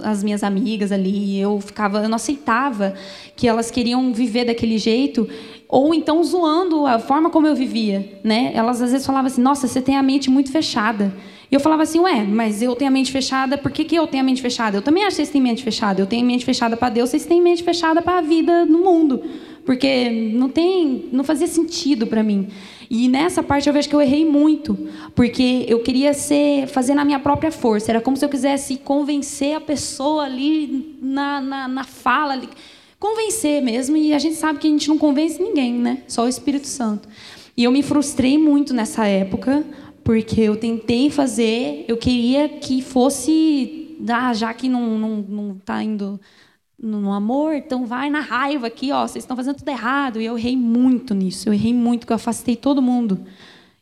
as minhas amigas ali, eu ficava, eu não aceitava que elas queriam viver daquele jeito, ou então zoando a forma como eu vivia, né? Elas às vezes falavam assim: "Nossa, você tem a mente muito fechada". E eu falava assim: "Ué, mas eu tenho a mente fechada, por que, que eu tenho a mente fechada? Eu também acho que vocês têm mente fechada. Eu tenho mente fechada para Deus, vocês têm mente fechada para a vida no mundo" porque não tem, não fazia sentido para mim. E nessa parte eu vejo que eu errei muito, porque eu queria ser fazer na minha própria força. Era como se eu quisesse convencer a pessoa ali na, na, na fala, ali, convencer mesmo. E a gente sabe que a gente não convence ninguém, né? Só o Espírito Santo. E eu me frustrei muito nessa época, porque eu tentei fazer, eu queria que fosse, ah, já que não não, não tá indo no amor, então vai na raiva aqui, ó, vocês estão fazendo tudo errado. E eu errei muito nisso, eu errei muito, que eu afastei todo mundo.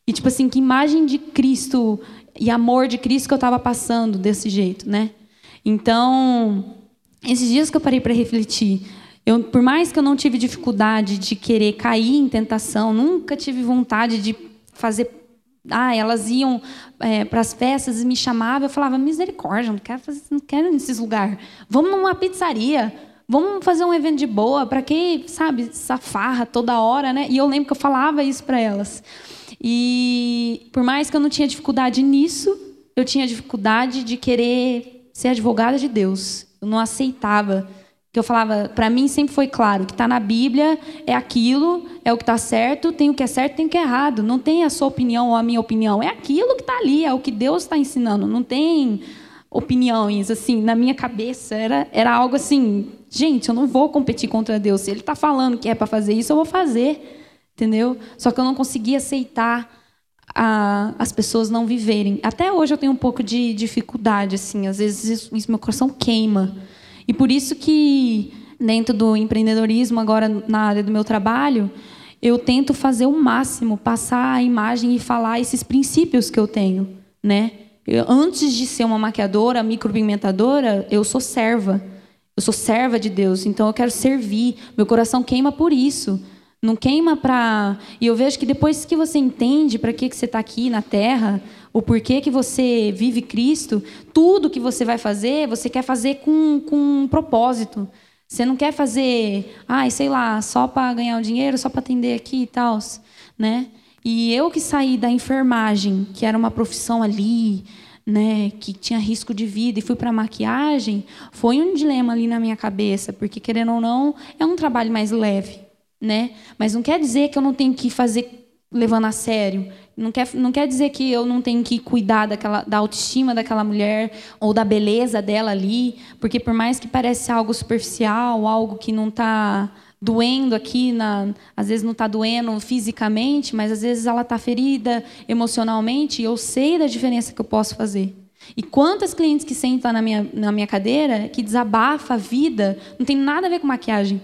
E tipo assim, que imagem de Cristo e amor de Cristo que eu estava passando desse jeito, né? Então, esses dias que eu parei para refletir, eu, por mais que eu não tive dificuldade de querer cair em tentação, nunca tive vontade de fazer ah, elas iam é, para as festas e me chamavam. Eu falava, misericórdia, não quero, fazer, não quero nesses lugares. Vamos numa pizzaria. Vamos fazer um evento de boa. Para que, sabe, essa farra toda hora, né? E eu lembro que eu falava isso para elas. E por mais que eu não tinha dificuldade nisso, eu tinha dificuldade de querer ser advogada de Deus. Eu não aceitava que eu falava, para mim sempre foi claro que está na Bíblia é aquilo, é o que está certo, tem o que é certo, tem o que é errado. Não tem a sua opinião ou a minha opinião, é aquilo que está ali, é o que Deus está ensinando. Não tem opiniões assim na minha cabeça era era algo assim, gente, eu não vou competir contra Deus. Se Ele está falando que é para fazer isso, eu vou fazer, entendeu? Só que eu não conseguia aceitar a, as pessoas não viverem. Até hoje eu tenho um pouco de dificuldade, assim, às vezes isso, isso meu coração queima e por isso que dentro do empreendedorismo agora na área do meu trabalho, eu tento fazer o máximo, passar a imagem e falar esses princípios que eu tenho, né? Eu, antes de ser uma maquiadora, micropigmentadora, eu sou serva. Eu sou serva de Deus, então eu quero servir. Meu coração queima por isso. Não queima para. E eu vejo que depois que você entende para que, que você está aqui na Terra, o porquê que você vive Cristo, tudo que você vai fazer, você quer fazer com, com um propósito. Você não quer fazer, ai, sei lá, só para ganhar o dinheiro, só para atender aqui e tal, né? E eu que saí da enfermagem, que era uma profissão ali, né, que tinha risco de vida e fui para maquiagem, foi um dilema ali na minha cabeça, porque querendo ou não, é um trabalho mais leve, né? Mas não quer dizer que eu não tenho que fazer levando a sério. Não quer, não quer dizer que eu não tenho que cuidar daquela, da autoestima daquela mulher ou da beleza dela ali, porque por mais que pareça algo superficial, algo que não está doendo aqui, na, às vezes não está doendo fisicamente, mas às vezes ela está ferida emocionalmente, e eu sei da diferença que eu posso fazer. E quantas clientes que sentam na minha, na minha cadeira, que desabafa a vida, não tem nada a ver com maquiagem,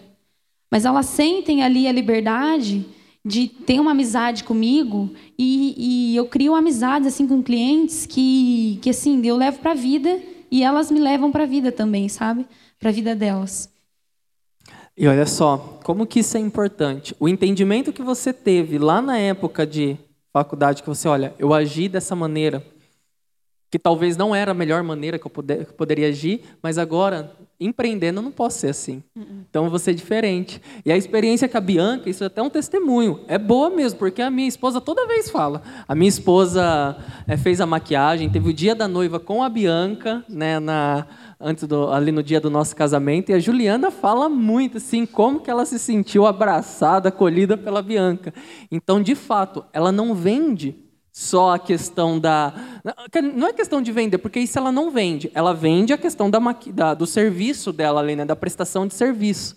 mas elas sentem ali a liberdade de ter uma amizade comigo e, e eu crio amizades assim com clientes que, que assim eu levo para a vida e elas me levam para a vida também, sabe? Para a vida delas. E olha só, como que isso é importante. O entendimento que você teve lá na época de faculdade, que você, olha, eu agi dessa maneira, que talvez não era a melhor maneira que eu, que eu poderia agir, mas agora, empreendendo, eu não posso ser assim. Uhum. Então, eu vou ser diferente. E a experiência com a Bianca, isso é até um testemunho. É boa mesmo, porque a minha esposa toda vez fala. A minha esposa é, fez a maquiagem, teve o dia da noiva com a Bianca, né, na, antes do, ali no dia do nosso casamento, e a Juliana fala muito, assim, como que ela se sentiu abraçada, acolhida pela Bianca. Então, de fato, ela não vende só a questão da. Não é questão de vender, porque isso ela não vende. Ela vende a questão da, da do serviço dela ali, né? da prestação de serviço.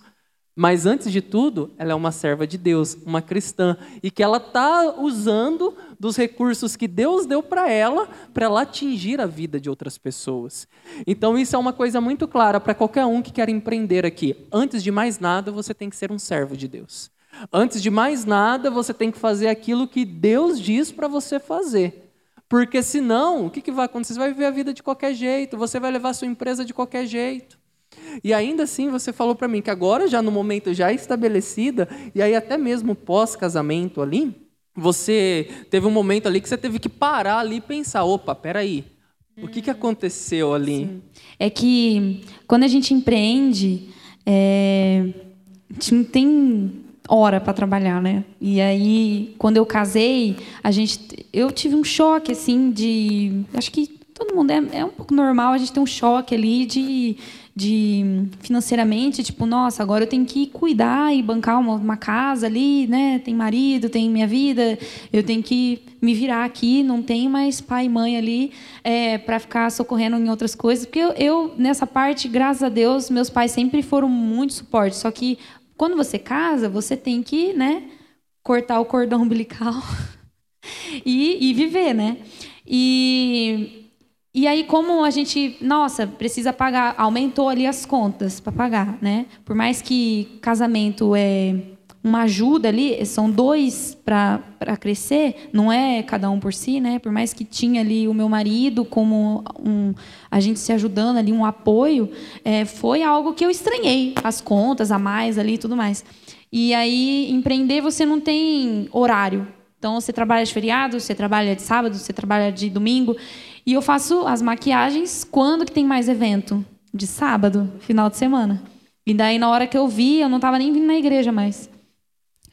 Mas antes de tudo, ela é uma serva de Deus, uma cristã, e que ela está usando dos recursos que Deus deu para ela, para ela atingir a vida de outras pessoas. Então isso é uma coisa muito clara para qualquer um que quer empreender aqui. Antes de mais nada, você tem que ser um servo de Deus. Antes de mais nada, você tem que fazer aquilo que Deus diz para você fazer. Porque senão, o que, que vai acontecer? Você vai viver a vida de qualquer jeito, você vai levar a sua empresa de qualquer jeito. E ainda assim, você falou para mim que agora, já no momento já estabelecida, e aí até mesmo pós-casamento ali, você teve um momento ali que você teve que parar ali e pensar: opa, peraí, o que, que aconteceu ali? Sim. É que quando a gente empreende, é, tem hora para trabalhar, né? E aí, quando eu casei, a gente, eu tive um choque assim de, acho que todo mundo é, é um pouco normal a gente ter um choque ali de, de financeiramente, tipo, nossa, agora eu tenho que cuidar e bancar uma, uma casa ali, né? Tem marido, tem minha vida, eu tenho que me virar aqui, não tem mais pai e mãe ali é, para ficar socorrendo em outras coisas, porque eu, eu, nessa parte, graças a Deus, meus pais sempre foram muito suporte, só que quando você casa, você tem que, né, cortar o cordão umbilical e, e viver, né? E, e aí, como a gente, nossa, precisa pagar, aumentou ali as contas para pagar, né? Por mais que casamento é uma ajuda ali, são dois para crescer, não é cada um por si, né? Por mais que tinha ali o meu marido como um, a gente se ajudando ali, um apoio, é, foi algo que eu estranhei, as contas a mais ali e tudo mais. E aí, empreender, você não tem horário. Então, você trabalha de feriado, você trabalha de sábado, você trabalha de domingo. E eu faço as maquiagens quando que tem mais evento? De sábado, final de semana. E daí, na hora que eu vi, eu não estava nem vindo na igreja mais.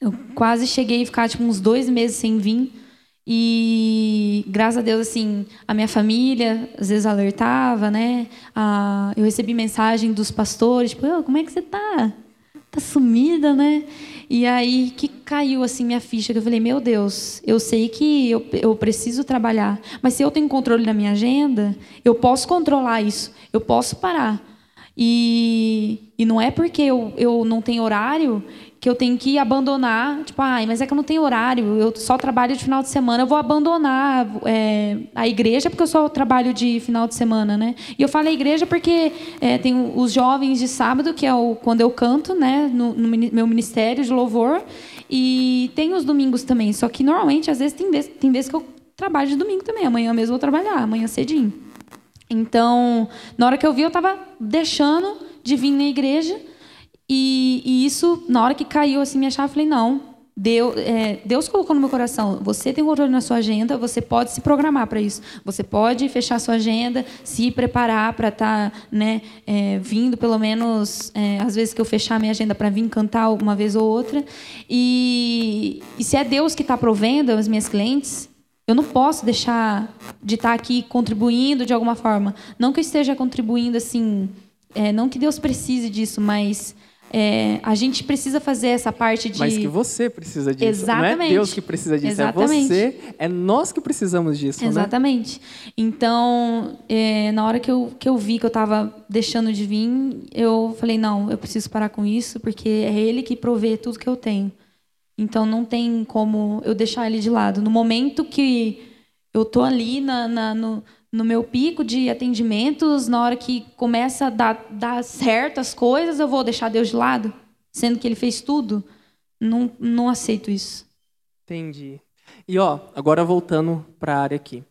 Eu quase cheguei a ficar tipo, uns dois meses sem vir. E graças a Deus, assim, a minha família às vezes alertava, né? Ah, eu recebi mensagem dos pastores, tipo, como é que você tá? Tá sumida, né? E aí que caiu assim minha ficha, que eu falei, meu Deus, eu sei que eu, eu preciso trabalhar, mas se eu tenho controle da minha agenda, eu posso controlar isso, eu posso parar. E, e não é porque eu, eu não tenho horário que eu tenho que abandonar, tipo, ai, mas é que eu não tenho horário, eu só trabalho de final de semana, eu vou abandonar é, a igreja porque eu só trabalho de final de semana, né? E eu falo a igreja porque é, tem os jovens de sábado, que é o, quando eu canto, né, no, no meu ministério de louvor, e tem os domingos também, só que normalmente, às vezes, tem vezes, tem vezes que eu trabalho de domingo também, amanhã mesmo eu vou trabalhar, amanhã cedinho. Então, na hora que eu vi, eu estava deixando de vir na igreja, e, e, isso, na hora que caiu assim minha chave, eu falei, não, Deus, é, Deus colocou no meu coração, você tem controle na sua agenda, você pode se programar para isso. Você pode fechar sua agenda, se preparar para estar tá, né, é, vindo, pelo menos, é, às vezes que eu fechar minha agenda para vir cantar uma vez ou outra. E, e se é Deus que está provendo as minhas clientes, eu não posso deixar de estar tá aqui contribuindo de alguma forma. Não que eu esteja contribuindo assim, é, não que Deus precise disso, mas é, a gente precisa fazer essa parte de. Mas que você precisa disso. Exatamente. Não é Deus que precisa disso, Exatamente. é você, é nós que precisamos disso. Né? Exatamente. Né? Então, é, na hora que eu, que eu vi que eu estava deixando de vir, eu falei: não, eu preciso parar com isso, porque é Ele que provê tudo que eu tenho. Então, não tem como eu deixar Ele de lado. No momento que eu tô ali na, na no, no meu pico de atendimentos, na hora que começa a dar, dar certas coisas, eu vou deixar Deus de lado, sendo que Ele fez tudo. Não, não aceito isso. Entendi. E ó, agora voltando para a área aqui.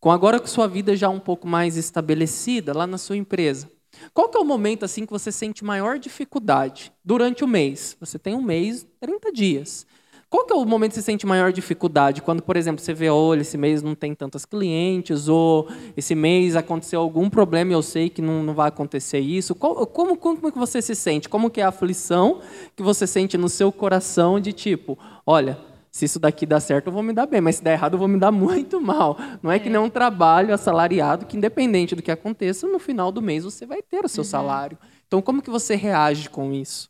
Com agora com sua vida já um pouco mais estabelecida lá na sua empresa, qual que é o momento assim que você sente maior dificuldade durante o mês? Você tem um mês, 30 dias. Qual que é o momento que você sente maior dificuldade? Quando, por exemplo, você vê, olha, esse mês não tem tantas clientes, ou esse mês aconteceu algum problema e eu sei que não, não vai acontecer isso. Qual, como, como que você se sente? Como que é a aflição que você sente no seu coração de tipo, olha, se isso daqui dá certo, eu vou me dar bem, mas se der errado, eu vou me dar muito mal. Não é, é. que nem um trabalho assalariado que, independente do que aconteça, no final do mês você vai ter o seu uhum. salário. Então, como que você reage com isso?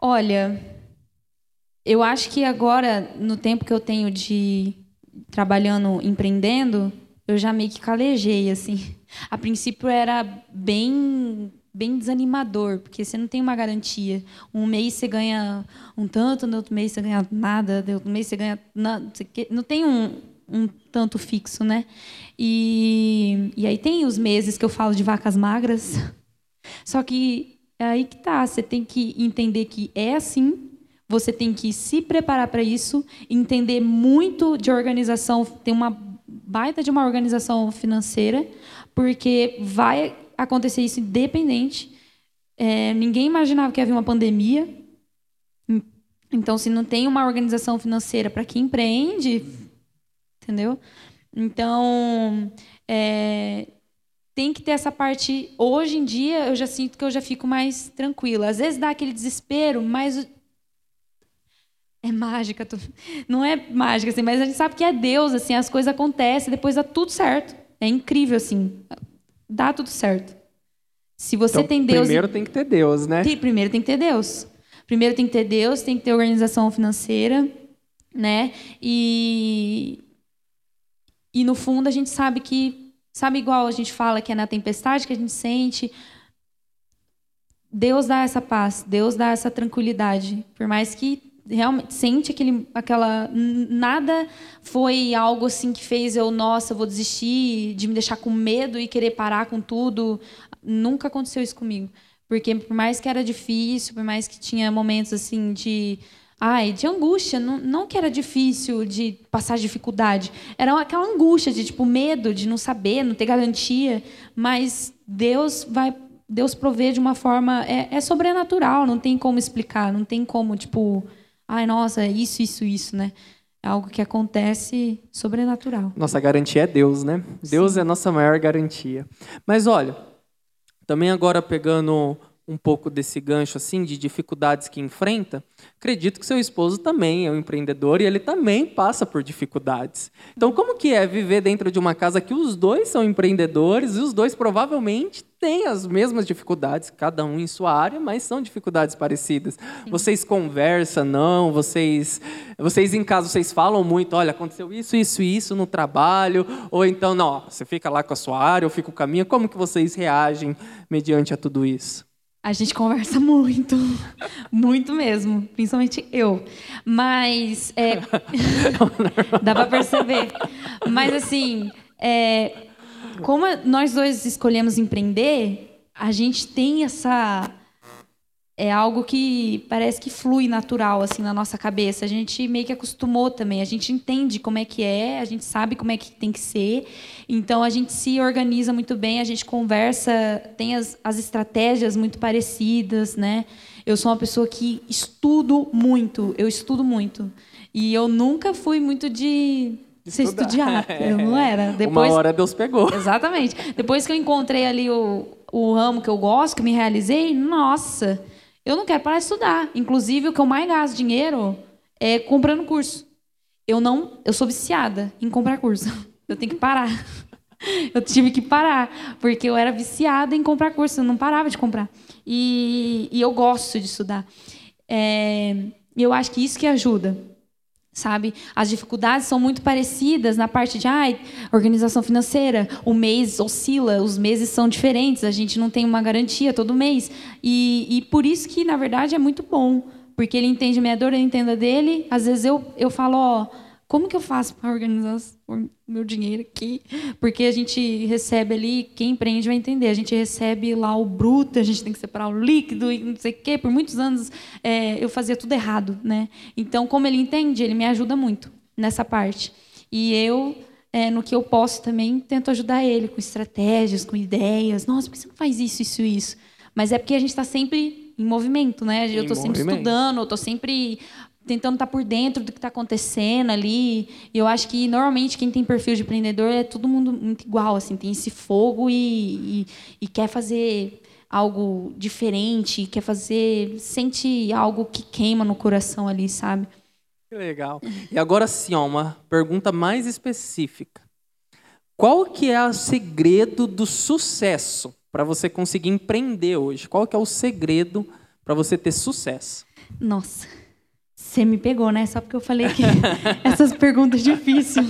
Olha, eu acho que agora, no tempo que eu tenho de trabalhando, empreendendo, eu já meio que calejei, assim. A princípio era bem bem desanimador, porque você não tem uma garantia. Um mês você ganha um tanto, no outro mês você ganha nada, no outro mês você ganha nada. Não tem um, um tanto fixo, né? E, e aí tem os meses que eu falo de vacas magras. Só que é aí que tá, você tem que entender que é assim você tem que se preparar para isso, entender muito de organização, tem uma baita de uma organização financeira, porque vai acontecer isso independente. É, ninguém imaginava que havia uma pandemia. Então, se não tem uma organização financeira para quem empreende, entendeu? Então, é, tem que ter essa parte. Hoje em dia, eu já sinto que eu já fico mais tranquila. Às vezes dá aquele desespero, mas é mágica, não é mágica assim, mas a gente sabe que é Deus, assim, as coisas acontecem, depois dá tudo certo. É incrível assim, dá tudo certo. Se você então, tem Deus, primeiro tem que ter Deus, né? Tem, primeiro tem que ter Deus. Primeiro tem que ter Deus, tem que ter organização financeira, né? E e no fundo a gente sabe que sabe igual a gente fala que é na tempestade que a gente sente, Deus dá essa paz, Deus dá essa tranquilidade, por mais que realmente sente aquele, aquela nada foi algo assim que fez eu nossa vou desistir de me deixar com medo e querer parar com tudo. Nunca aconteceu isso comigo porque por mais que era difícil por mais que tinha momentos assim de ai de angústia não, não que era difícil de passar dificuldade era aquela angústia de tipo medo de não saber não ter garantia mas Deus vai Deus provê de uma forma é, é sobrenatural não tem como explicar não tem como tipo ai, nossa, isso, isso, isso, né? É algo que acontece sobrenatural. Nossa garantia é Deus, né? Sim. Deus é a nossa maior garantia. Mas olha, também agora pegando um pouco desse gancho assim de dificuldades que enfrenta, acredito que seu esposo também é um empreendedor e ele também passa por dificuldades. Então, como que é viver dentro de uma casa que os dois são empreendedores e os dois provavelmente tem as mesmas dificuldades, cada um em sua área, mas são dificuldades parecidas. Sim. Vocês conversam, não? Vocês, vocês em casa, vocês falam muito, olha, aconteceu isso, isso e isso no trabalho, ou então, não, você fica lá com a sua área, eu fico com a minha. Como que vocês reagem mediante a tudo isso? A gente conversa muito, muito mesmo, principalmente eu. Mas é, dá para perceber. Mas assim, é, como nós dois escolhemos empreender, a gente tem essa é algo que parece que flui natural assim na nossa cabeça. A gente meio que acostumou também. A gente entende como é que é, a gente sabe como é que tem que ser. Então a gente se organiza muito bem, a gente conversa, tem as, as estratégias muito parecidas, né? Eu sou uma pessoa que estudo muito, eu estudo muito. E eu nunca fui muito de você estudar. Eu não era. Depois, Uma hora Deus pegou. Exatamente. Depois que eu encontrei ali o, o ramo que eu gosto, que me realizei, nossa, eu não quero parar de estudar. Inclusive, o que eu mais gasto dinheiro é comprando curso. Eu não, eu sou viciada em comprar curso. Eu tenho que parar. Eu tive que parar, porque eu era viciada em comprar curso, eu não parava de comprar. E, e eu gosto de estudar. É, eu acho que isso que ajuda sabe? As dificuldades são muito parecidas na parte de organização financeira, o mês oscila, os meses são diferentes, a gente não tem uma garantia todo mês. E, e por isso que, na verdade, é muito bom, porque ele entende minha dor, eu entendo a dele. Às vezes eu, eu falo, ó, como que eu faço para organizar o meu dinheiro aqui? Porque a gente recebe ali, quem empreende vai entender, a gente recebe lá o bruto, a gente tem que separar o líquido e não sei o quê. Por muitos anos é, eu fazia tudo errado, né? Então, como ele entende, ele me ajuda muito nessa parte. E eu, é, no que eu posso também, tento ajudar ele com estratégias, com ideias. Nossa, por que você não faz isso, isso, isso? Mas é porque a gente está sempre em movimento, né? Eu estou sempre estudando, eu estou sempre tentando estar tá por dentro do que está acontecendo ali. E eu acho que normalmente quem tem perfil de empreendedor é todo mundo muito igual, assim, tem esse fogo e, e, e quer fazer algo diferente, quer fazer, sente algo que queima no coração ali, sabe? Que legal. E agora sim, ó, uma pergunta mais específica. Qual que é o segredo do sucesso para você conseguir empreender hoje? Qual que é o segredo para você ter sucesso? Nossa, você me pegou, né? Só porque eu falei que essas perguntas difíceis.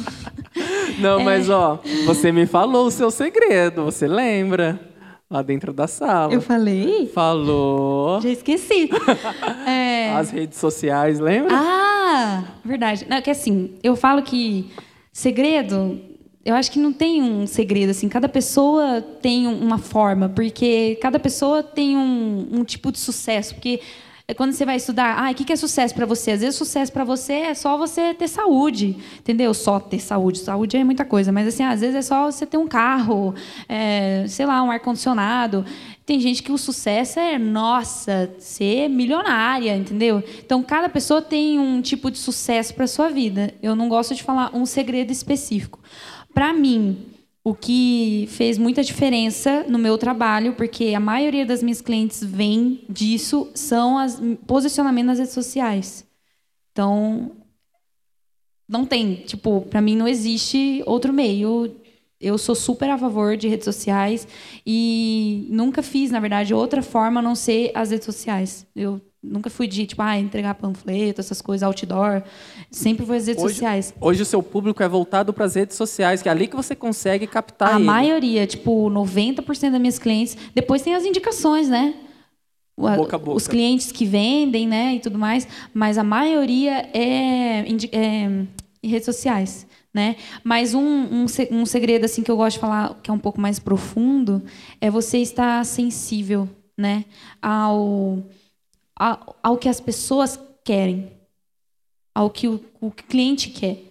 Não, é... mas ó, você me falou o seu segredo, você lembra? Lá dentro da sala. Eu falei? Falou. Já esqueci. é... As redes sociais, lembra? Ah, verdade. Não, que assim, eu falo que segredo, eu acho que não tem um segredo assim. Cada pessoa tem uma forma, porque cada pessoa tem um, um tipo de sucesso, porque é quando você vai estudar, ah, o que é sucesso para você? Às vezes sucesso para você é só você ter saúde, entendeu? Só ter saúde. Saúde é muita coisa, mas assim, às vezes é só você ter um carro, é, sei lá, um ar-condicionado. Tem gente que o sucesso é, nossa, ser milionária, entendeu? Então, cada pessoa tem um tipo de sucesso para sua vida. Eu não gosto de falar um segredo específico. Para mim, o que fez muita diferença no meu trabalho, porque a maioria das minhas clientes vem disso, são as posicionamento nas redes sociais. Então, não tem, tipo, para mim não existe outro meio. Eu sou super a favor de redes sociais e nunca fiz, na verdade, outra forma a não ser as redes sociais. Eu Nunca fui de, tipo, ah, entregar panfleto, essas coisas, outdoor. Sempre foi as redes hoje, sociais. Hoje o seu público é voltado para as redes sociais, que é ali que você consegue captar A ele. maioria, tipo, 90% das minhas clientes. Depois tem as indicações, né? Boca a boca. Os clientes que vendem, né, e tudo mais. Mas a maioria é, é em redes sociais. Né? Mas um, um, um segredo assim que eu gosto de falar, que é um pouco mais profundo, é você estar sensível né, ao ao que as pessoas querem, ao que o, o cliente quer.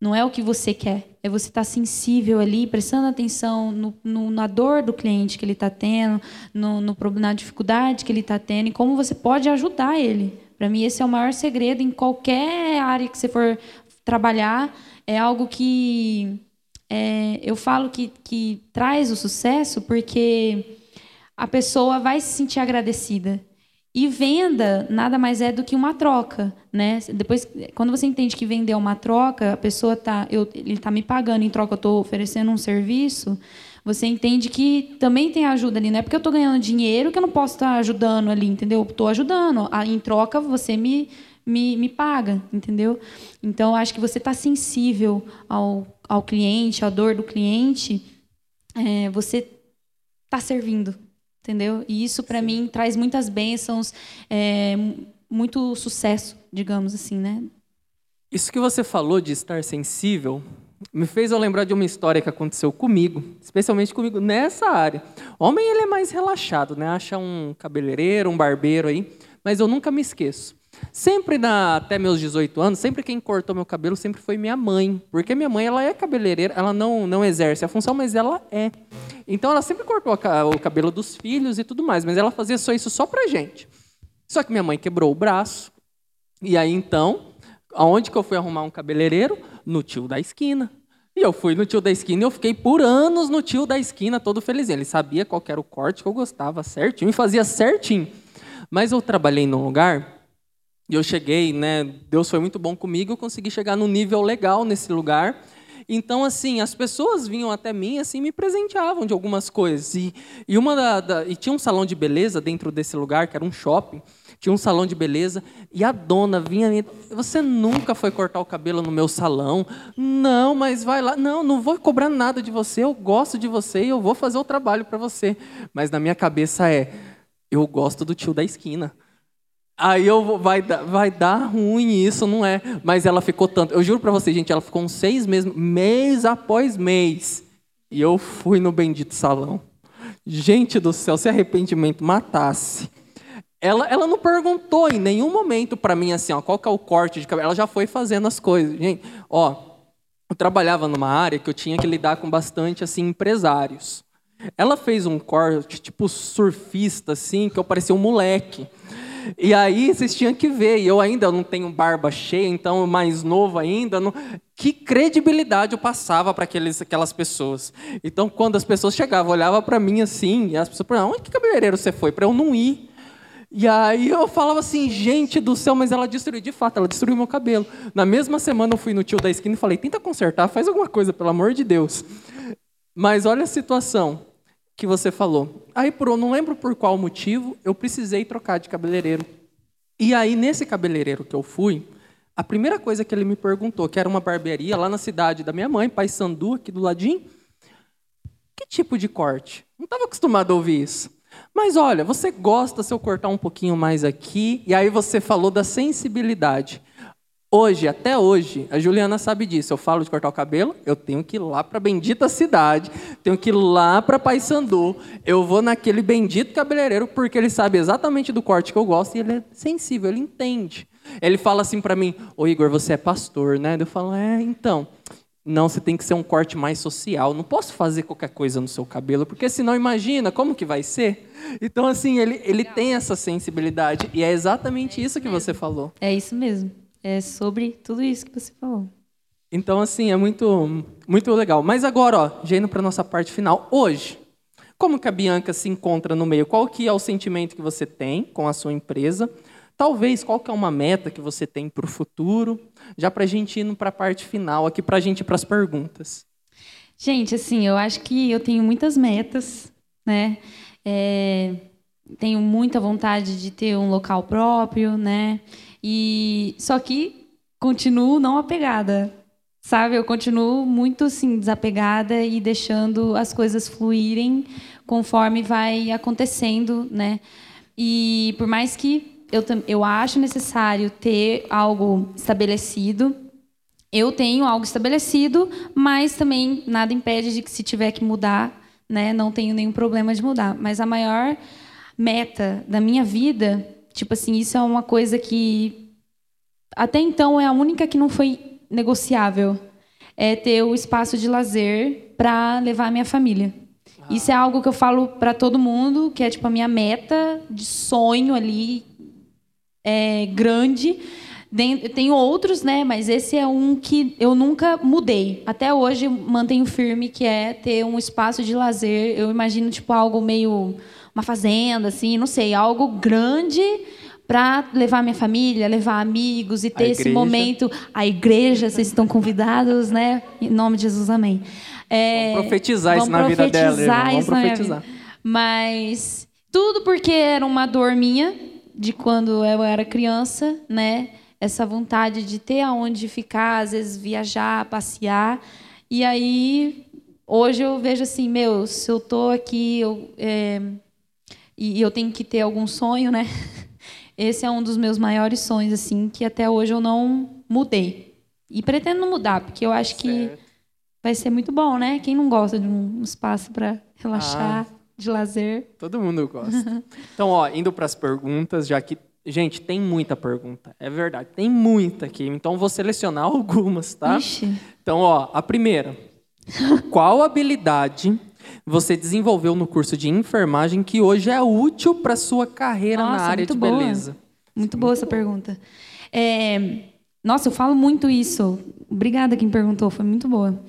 Não é o que você quer. É você estar tá sensível ali, prestando atenção no, no, na dor do cliente que ele está tendo, no, no, na dificuldade que ele está tendo e como você pode ajudar ele. Para mim, esse é o maior segredo em qualquer área que você for trabalhar. É algo que é, eu falo que, que traz o sucesso porque a pessoa vai se sentir agradecida. E venda nada mais é do que uma troca, né? Depois, quando você entende que vender é uma troca, a pessoa tá, eu, ele está me pagando em troca, eu estou oferecendo um serviço. você entende que também tem ajuda ali. Não é porque eu estou ganhando dinheiro que eu não posso estar ajudando ali, entendeu? Estou ajudando. Em troca, você me, me, me paga, entendeu? Então, acho que você está sensível ao, ao cliente, à dor do cliente, é, você está servindo, entendeu? E isso, para mim, traz muitas bênçãos, é, muito sucesso, digamos assim, né? Isso que você falou de estar sensível me fez eu lembrar de uma história que aconteceu comigo, especialmente comigo nessa área. Homem ele é mais relaxado, né? Acha um cabeleireiro, um barbeiro aí, mas eu nunca me esqueço. Sempre na, até meus 18 anos, sempre quem cortou meu cabelo sempre foi minha mãe, porque minha mãe ela é cabeleireira, ela não não exerce a função, mas ela é. Então ela sempre cortou o cabelo dos filhos e tudo mais, mas ela fazia só isso só pra gente. Só que minha mãe quebrou o braço. E aí então, aonde que eu fui arrumar um cabeleireiro? No tio da esquina. E eu fui no tio da esquina e eu fiquei por anos no tio da esquina, todo felizinho. Ele sabia qual era o corte que eu gostava certinho e fazia certinho. Mas eu trabalhei num lugar e eu cheguei, né? Deus foi muito bom comigo, eu consegui chegar num nível legal nesse lugar. Então, assim, as pessoas vinham até mim assim me presenteavam de algumas coisas. E, e, uma da, da, e tinha um salão de beleza dentro desse lugar, que era um shopping tinha um salão de beleza e a dona vinha, você nunca foi cortar o cabelo no meu salão? Não, mas vai lá. Não, não vou cobrar nada de você, eu gosto de você e eu vou fazer o trabalho para você. Mas na minha cabeça é, eu gosto do tio da esquina. Aí eu vai, vai dar ruim isso, não é? Mas ela ficou tanto. Eu juro para você, gente, ela ficou uns seis meses, mês após mês. E eu fui no bendito salão. Gente do céu, se arrependimento matasse, ela, ela não perguntou em nenhum momento para mim assim, ó, qual que é o corte de cabelo. Ela já foi fazendo as coisas. Gente, ó, eu trabalhava numa área que eu tinha que lidar com bastante assim empresários. Ela fez um corte tipo surfista assim, que eu parecia um moleque. E aí vocês tinham que ver, e eu ainda não tenho barba cheia, então mais novo ainda, não... que credibilidade eu passava para aquelas pessoas. Então quando as pessoas chegavam, olhavam para mim assim, e as pessoas falavam, onde que cabeleireiro você foi? Para eu não ir. E aí eu falava assim, gente do céu, mas ela destruiu, de fato, ela destruiu meu cabelo. Na mesma semana eu fui no tio da esquina e falei, tenta consertar, faz alguma coisa, pelo amor de Deus. Mas olha a situação que você falou. Aí, por, não lembro por qual motivo, eu precisei trocar de cabeleireiro. E aí, nesse cabeleireiro que eu fui, a primeira coisa que ele me perguntou, que era uma barbearia lá na cidade da minha mãe, Pai Sandu, aqui do ladinho, que tipo de corte? Não estava acostumado a ouvir isso. Mas olha, você gosta se eu cortar um pouquinho mais aqui, e aí você falou da sensibilidade. Hoje, até hoje, a Juliana sabe disso. Eu falo de cortar o cabelo, eu tenho que ir lá para a bendita cidade, tenho que ir lá para Paysandu. Eu vou naquele bendito cabeleireiro porque ele sabe exatamente do corte que eu gosto e ele é sensível, ele entende. Ele fala assim para mim: "Ô Igor, você é pastor, né?" Eu falo: "É, então, não, você tem que ser um corte mais social. Não posso fazer qualquer coisa no seu cabelo, porque senão imagina como que vai ser. Então, assim, ele, ele tem essa sensibilidade. E é exatamente isso que você falou. É isso mesmo. É sobre tudo isso que você falou. Então, assim, é muito, muito legal. Mas agora, ó, já indo para nossa parte final. Hoje, como que a Bianca se encontra no meio? Qual que é o sentimento que você tem com a sua empresa? Talvez qual que é uma meta que você tem para o futuro, já para a gente ir para a parte final, aqui para a gente ir para as perguntas. Gente, assim, eu acho que eu tenho muitas metas, né? É, tenho muita vontade de ter um local próprio, né? E só que continuo não apegada, sabe? Eu continuo muito assim desapegada e deixando as coisas fluírem conforme vai acontecendo, né? E por mais que eu, eu acho necessário ter algo estabelecido. Eu tenho algo estabelecido, mas também nada impede de que se tiver que mudar, né, não tenho nenhum problema de mudar. Mas a maior meta da minha vida, tipo assim, isso é uma coisa que até então é a única que não foi negociável, é ter o espaço de lazer para levar a minha família. Isso é algo que eu falo para todo mundo, que é tipo a minha meta de sonho ali, é, grande. Tenho outros, né? Mas esse é um que eu nunca mudei. Até hoje mantenho firme que é ter um espaço de lazer. Eu imagino tipo algo meio uma fazenda, assim, não sei, algo grande para levar minha família, levar amigos e ter esse momento. A igreja, vocês estão convidados, né? Em nome de Jesus, amém. É, Vamos profetizar isso vamos na vida dela, profetizar irmão. Vamos isso profetizar. Mas tudo porque era uma dor minha de quando eu era criança, né? Essa vontade de ter aonde ficar, às vezes viajar, passear. E aí, hoje eu vejo assim, meu, se eu tô aqui eu, é, e eu tenho que ter algum sonho, né? Esse é um dos meus maiores sonhos, assim, que até hoje eu não mudei. E pretendo não mudar, porque eu acho que Certo. vai ser muito bom, né? Quem não gosta de um espaço para relaxar, Ah. de lazer? Todo mundo gosta. Então, ó, indo para as perguntas, já que. Gente, tem muita pergunta. É verdade, tem muita aqui. Então, vou selecionar algumas, tá? Ixi. Então, ó, a primeira. Qual habilidade você desenvolveu no curso de enfermagem que hoje é útil para sua carreira na Nossa, área muito de boa. beleza? Muito boa essa pergunta. É, Nossa, eu falo muito isso. Obrigada quem perguntou, foi muito boa.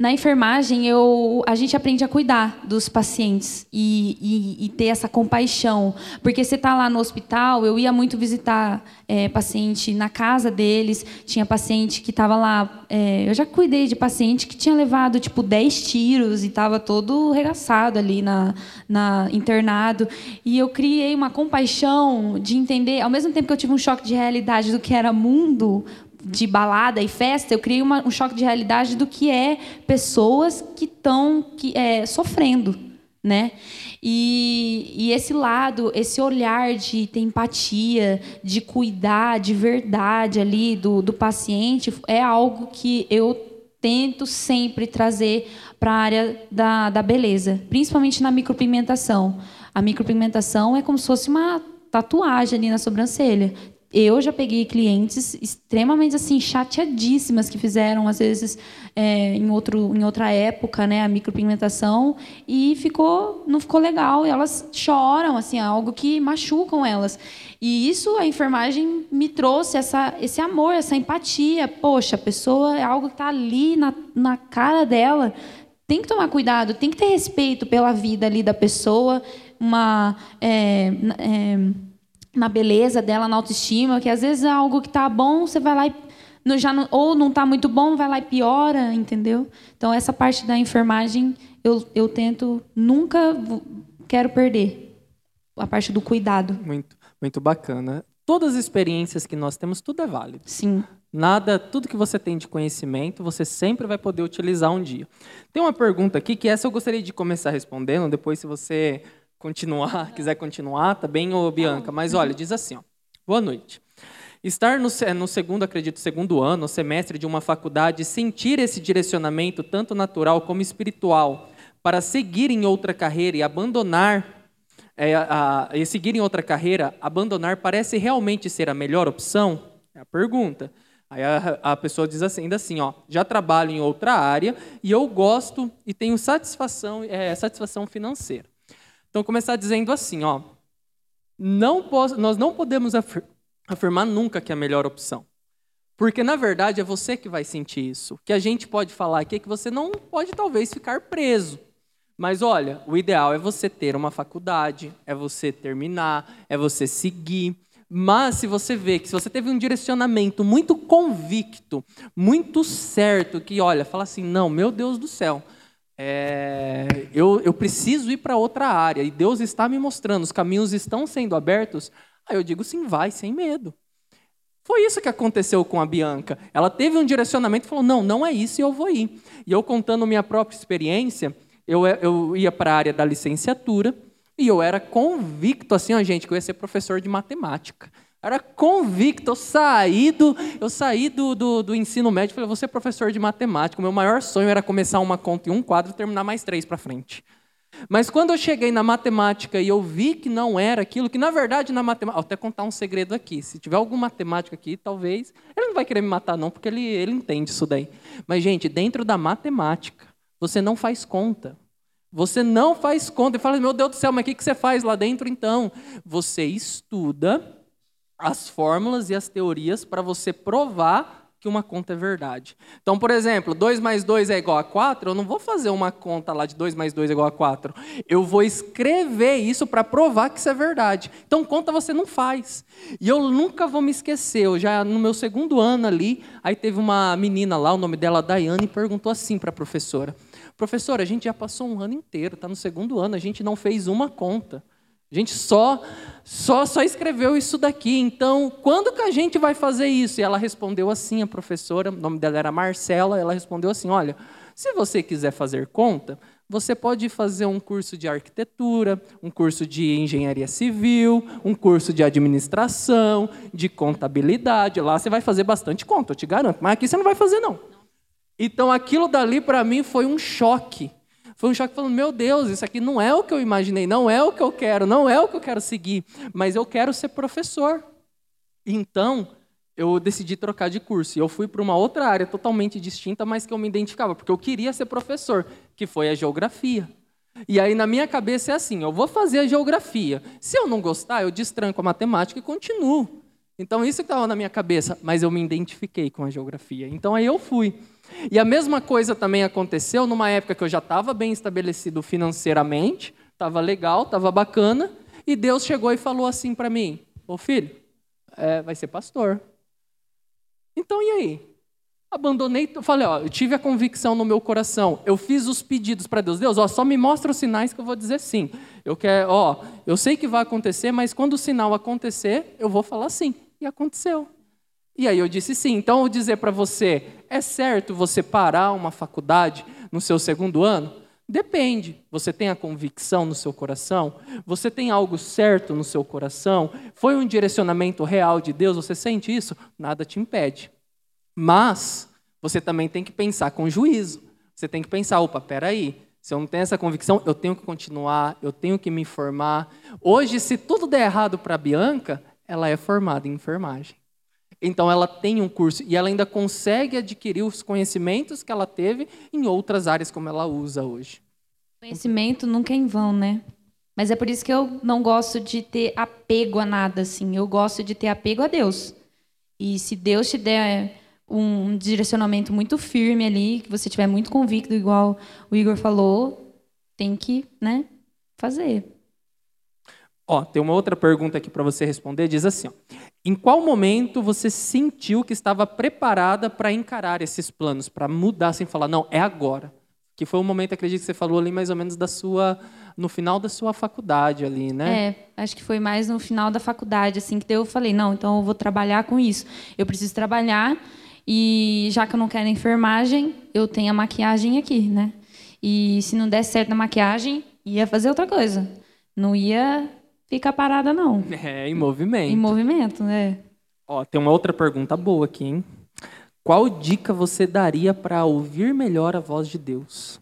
Na enfermagem, eu, a gente aprende a cuidar dos pacientes e, e- e ter essa compaixão. Porque você está lá no hospital, eu ia muito visitar é, paciente na casa deles, tinha paciente que estava lá. é, eu já cuidei de paciente que tinha levado tipo 10 tiros e estava todo regaçado ali na, na internado. E eu criei uma compaixão de entender, ao mesmo tempo que eu tive um choque de realidade do que era mundo de balada e festa, eu criei uma- um choque de realidade do que é pessoas que estão que, é, sofrendo, né? E, e esse lado, esse olhar de ter empatia, de cuidar de verdade ali do, do paciente, é algo que eu tento sempre trazer para a área da, da beleza, principalmente na micropigmentação. A micropigmentação é como se fosse uma tatuagem ali na sobrancelha. Eu já peguei clientes extremamente assim chateadíssimas que fizeram às vezes é, em outro em outra época, né, a micropigmentação e ficou não ficou legal e elas choram assim, é algo que machucam elas. E isso a enfermagem me trouxe essa esse amor, essa empatia. Poxa, a pessoa é algo que está ali na, na cara dela. Tem que tomar cuidado, tem que ter respeito pela vida ali da pessoa, uma é, é, na beleza dela, na autoestima, que às vezes é algo que tá bom, você vai lá e no- já não- ou não tá muito bom, vai lá e piora, entendeu? Então essa parte da enfermagem eu, eu tento nunca quero perder a parte do cuidado. Muito, muito bacana. Todas as experiências que nós temos, tudo é válido. Sim. Nada, tudo que você tem de conhecimento, você sempre vai poder utilizar um dia. Tem uma pergunta aqui que essa eu gostaria de começar respondendo, depois se você continuar, quiser continuar, tá bem, ô Bianca. Mas olha, diz assim, ó. Boa noite. Estar no, no segundo, acredito, segundo ano, semestre de uma faculdade, sentir esse direcionamento, tanto natural como espiritual, para seguir em outra carreira e abandonar é, a, e seguir em outra carreira, abandonar parece realmente ser a melhor opção? É a pergunta. Aí a, a pessoa diz assim, ainda assim, ó, já trabalho em outra área e eu gosto e tenho satisfação, é, satisfação financeira. Então, começar dizendo assim, ó, não posso, nós não podemos afir- afirmar nunca que é a melhor opção. Porque, na verdade, é você que vai sentir isso. O que a gente pode falar aqui é que você não pode, talvez, ficar preso. Mas olha, o ideal é você ter uma faculdade, é você terminar, é você seguir. Mas se você vê que se você teve um direcionamento muito convicto, muito certo, que olha, fala assim, não, meu Deus do céu, é, eu, eu preciso ir para outra área e Deus está me mostrando, os caminhos estão sendo abertos, aí eu digo sim, vai, sem medo. Foi isso que aconteceu com a Bianca. Ela teve um direcionamento e falou: não, não é isso e eu vou ir. E eu contando minha própria experiência, eu, eu ia para a área da licenciatura e eu era convicto, assim, ó, gente, que eu ia ser professor de matemática. Era convicto, eu saí do, eu saí do, do, do ensino médio e falei, vou ser professor de matemática. O meu maior sonho era começar uma conta em um quadro e terminar mais três para frente. Mas quando eu cheguei na matemática e eu vi que não era aquilo, que na verdade na matemática. Vou até contar um segredo aqui. Se tiver algum matemático aqui, talvez. Ele não vai querer me matar, não, porque ele, ele entende isso daí. Mas, gente, dentro da matemática, você não faz conta. Você não faz conta. E fala, meu Deus do céu, mas o que você faz lá dentro então? Você estuda as fórmulas e as teorias para você provar que uma conta é verdade. Então, por exemplo, 2 mais 2 é igual a 4, eu não vou fazer uma conta lá de 2 mais 2 é igual a 4. Eu vou escrever isso para provar que isso é verdade. Então, conta você não faz. E eu nunca vou me esquecer, eu já no meu segundo ano ali, aí teve uma menina lá, o nome dela Daiane, e perguntou assim para a professora: Professora, a gente já passou um ano inteiro, está no segundo ano, a gente não fez uma conta. A gente só, só, só escreveu isso daqui. Então, quando que a gente vai fazer isso? E ela respondeu assim, a professora, o nome dela era Marcela, ela respondeu assim: olha, se você quiser fazer conta, você pode fazer um curso de arquitetura, um curso de engenharia civil, um curso de administração, de contabilidade. Lá você vai fazer bastante conta, eu te garanto. Mas aqui você não vai fazer, não. Então, aquilo dali para mim foi um choque foi um choque falando, meu Deus, isso aqui não é o que eu imaginei, não é o que eu quero, não é o que eu quero seguir, mas eu quero ser professor. Então, eu decidi trocar de curso. E eu fui para uma outra área totalmente distinta, mas que eu me identificava, porque eu queria ser professor, que foi a geografia. E aí, na minha cabeça, é assim: eu vou fazer a geografia. Se eu não gostar, eu destranco a matemática e continuo. Então, isso que estava na minha cabeça, mas eu me identifiquei com a geografia. Então, aí eu fui. E a mesma coisa também aconteceu numa época que eu já estava bem estabelecido financeiramente, estava legal, estava bacana, e Deus chegou e falou assim para mim: Ô filho, é, vai ser pastor. Então e aí? Abandonei, falei, ó, eu tive a convicção no meu coração. Eu fiz os pedidos para Deus. Deus, ó, só me mostra os sinais que eu vou dizer sim. Eu quero, ó, eu sei que vai acontecer, mas quando o sinal acontecer, eu vou falar sim. E aconteceu. E aí eu disse sim. Então, eu vou dizer para você, é certo você parar uma faculdade no seu segundo ano? Depende. Você tem a convicção no seu coração? Você tem algo certo no seu coração? Foi um direcionamento real de Deus? Você sente isso? Nada te impede. Mas você também tem que pensar com juízo. Você tem que pensar, opa, peraí, se eu não tenho essa convicção, eu tenho que continuar, eu tenho que me informar. Hoje, se tudo der errado para a Bianca, ela é formada em enfermagem. Então ela tem um curso e ela ainda consegue adquirir os conhecimentos que ela teve em outras áreas como ela usa hoje. Conhecimento nunca é em vão, né? Mas é por isso que eu não gosto de ter apego a nada, assim. Eu gosto de ter apego a Deus. E se Deus te der um direcionamento muito firme ali, que você tiver muito convicto, igual o Igor falou, tem que, né, fazer. Ó, tem uma outra pergunta aqui para você responder, diz assim: ó, em qual momento você sentiu que estava preparada para encarar esses planos, para mudar sem falar, não, é agora? Que foi o momento, acredito que você falou ali mais ou menos da sua no final da sua faculdade ali, né? É, acho que foi mais no final da faculdade assim que eu falei, não, então eu vou trabalhar com isso. Eu preciso trabalhar e já que eu não quero enfermagem, eu tenho a maquiagem aqui, né? E se não der certo na maquiagem, ia fazer outra coisa. Não ia fica parada, não. É, em movimento. Em movimento, né? Ó, tem uma outra pergunta boa aqui, hein? Qual dica você daria para ouvir melhor a voz de Deus?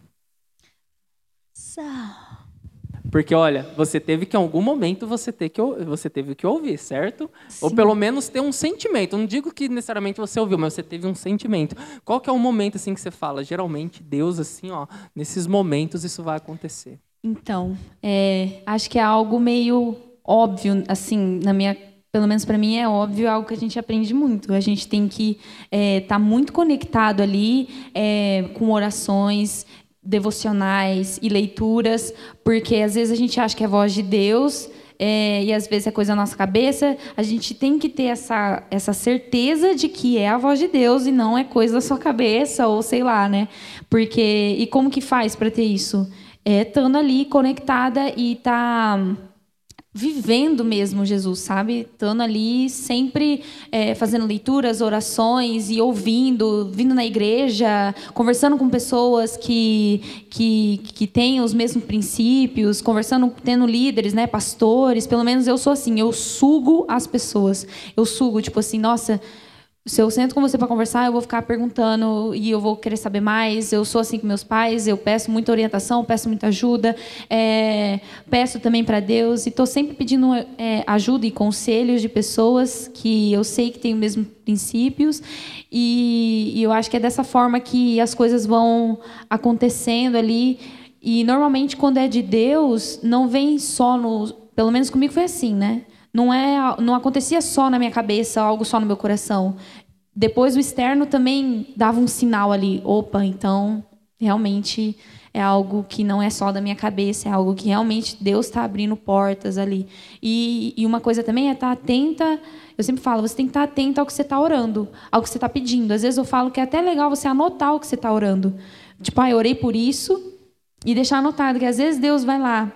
Porque olha, você teve que em algum momento você ter que você teve que ouvir, certo? Sim. Ou pelo menos ter um sentimento. Não digo que necessariamente você ouviu, mas você teve um sentimento. Qual que é o momento assim que você fala? Geralmente Deus assim, ó, nesses momentos isso vai acontecer. Então, é, acho que é algo meio óbvio, assim, na minha pelo menos para mim é óbvio, é algo que a gente aprende muito. A gente tem que estar é, tá muito conectado ali é, com orações devocionais e leituras, porque às vezes a gente acha que é a voz de Deus é, e às vezes é coisa da nossa cabeça. A gente tem que ter essa, essa certeza de que é a voz de Deus e não é coisa da sua cabeça ou sei lá, né? Porque e como que faz para ter isso? É, estando ali conectada e tá vivendo mesmo Jesus, sabe? Estando ali sempre é, fazendo leituras, orações e ouvindo, vindo na igreja, conversando com pessoas que, que, que têm os mesmos princípios, conversando, tendo líderes, né, pastores. Pelo menos eu sou assim, eu sugo as pessoas. Eu sugo, tipo assim, nossa se eu sento com você para conversar, eu vou ficar perguntando e eu vou querer saber mais. Eu sou assim com meus pais, eu peço muita orientação, peço muita ajuda, é, peço também para Deus e estou sempre pedindo é, ajuda e conselhos de pessoas que eu sei que têm os mesmos princípios e, e eu acho que é dessa forma que as coisas vão acontecendo ali. E normalmente quando é de Deus, não vem só no, pelo menos comigo foi assim, né? Não é, não acontecia só na minha cabeça, algo só no meu coração. Depois o externo também dava um sinal ali. Opa, então realmente é algo que não é só da minha cabeça, é algo que realmente Deus está abrindo portas ali. E, e, uma coisa também é estar tá atenta. Eu sempre falo, você tem que estar tá atenta ao que você está orando, ao que você está pedindo. Às vezes eu falo que é até legal você anotar o que você está orando. Tipo, ah, eu orei por isso e deixar anotado, que às vezes Deus vai lá,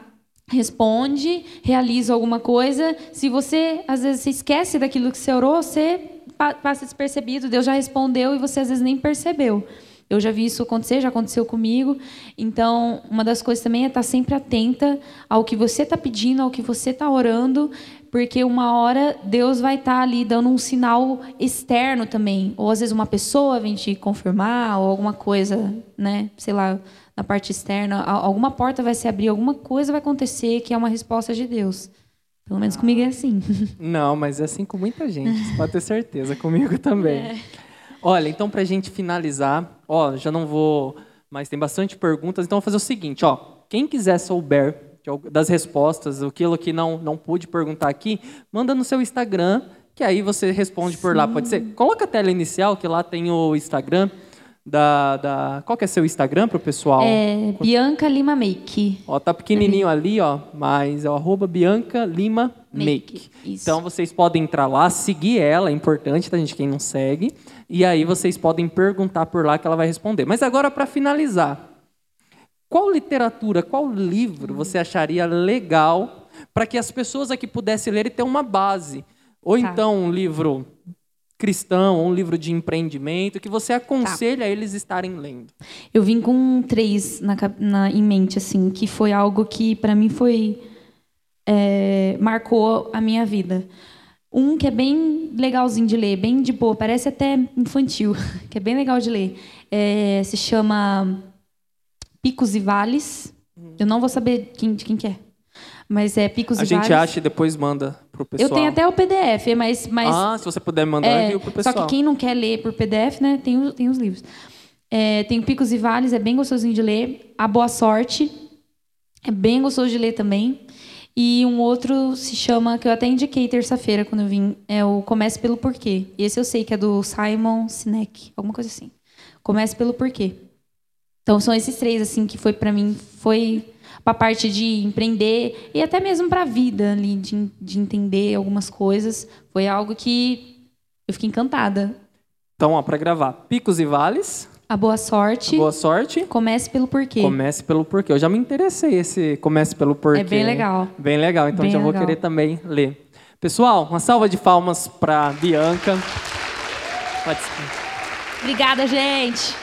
responde, realiza alguma coisa. Se você, às vezes, você esquece daquilo que você orou, você passa despercebido, Deus já respondeu e você às vezes nem percebeu. Eu já vi isso acontecer, já aconteceu comigo. Então, uma das coisas também é estar sempre atenta ao que você está pedindo, ao que você está orando, porque uma hora Deus vai estar ali dando um sinal externo também. Ou às vezes uma pessoa vem te confirmar, ou alguma coisa, né? Sei lá, na parte externa. Alguma porta vai se abrir, alguma coisa vai acontecer que é uma resposta de Deus. Pelo menos comigo é assim. Não, mas é assim com muita gente, você pode ter certeza, comigo também. É. Olha, então para a gente finalizar, ó, já não vou, mas tem bastante perguntas, então vou fazer o seguinte, ó, quem quiser souber das respostas, aquilo que não não pude perguntar aqui, manda no seu Instagram, que aí você responde por Sim. lá, pode ser. Coloca a tela inicial, que lá tem o Instagram da, da... Qual que é seu Instagram para o pessoal? É Bianca Lima Make. Ó, tá pequenininho ali, ó, mas é o arroba Bianca Lima Make. Make. Então vocês podem entrar lá, seguir ela, é importante, tá, gente, quem não segue. E aí vocês podem perguntar por lá que ela vai responder. Mas agora, para finalizar, qual literatura, qual livro você acharia legal para que as pessoas aqui pudessem ler e ter uma base? Ou tá. então um livro cristão, ou um livro de empreendimento que você aconselha tá. eles estarem lendo? Eu vim com três na, na, em mente, assim, que foi algo que para mim foi é, marcou a minha vida. Um que é bem legalzinho de ler, bem de boa, parece até infantil, que é bem legal de ler. É, se chama Picos e Vales. Eu não vou saber quem, de quem que é. Mas é Picos a e Vales. A gente acha e depois manda pro pessoal. Eu tenho até o PDF, mas... mas ah, se você puder mandar, é, eu pro pessoal. Só que quem não quer ler por PDF, né, tem, tem os livros. É, tem Picos e Vales, é bem gostosinho de ler. A Boa Sorte, é bem gostoso de ler também. E um outro se chama, que eu até indiquei terça-feira quando eu vim, é o Comece pelo Porquê. Esse eu sei que é do Simon Sinek, alguma coisa assim. Comece pelo Porquê. Então são esses três assim que foi para mim foi para a parte de empreender e até mesmo para a vida ali, de, de entender algumas coisas. Foi algo que eu fiquei encantada. Então, ó, para gravar, Picos e Vales. A boa sorte. A boa sorte. Comece pelo porquê. Comece pelo porquê. Eu já me interessei esse Comece pelo porquê. É bem legal. Bem legal, então bem já legal. vou querer também ler. Pessoal, uma salva de palmas para Bianca. Obrigada, gente.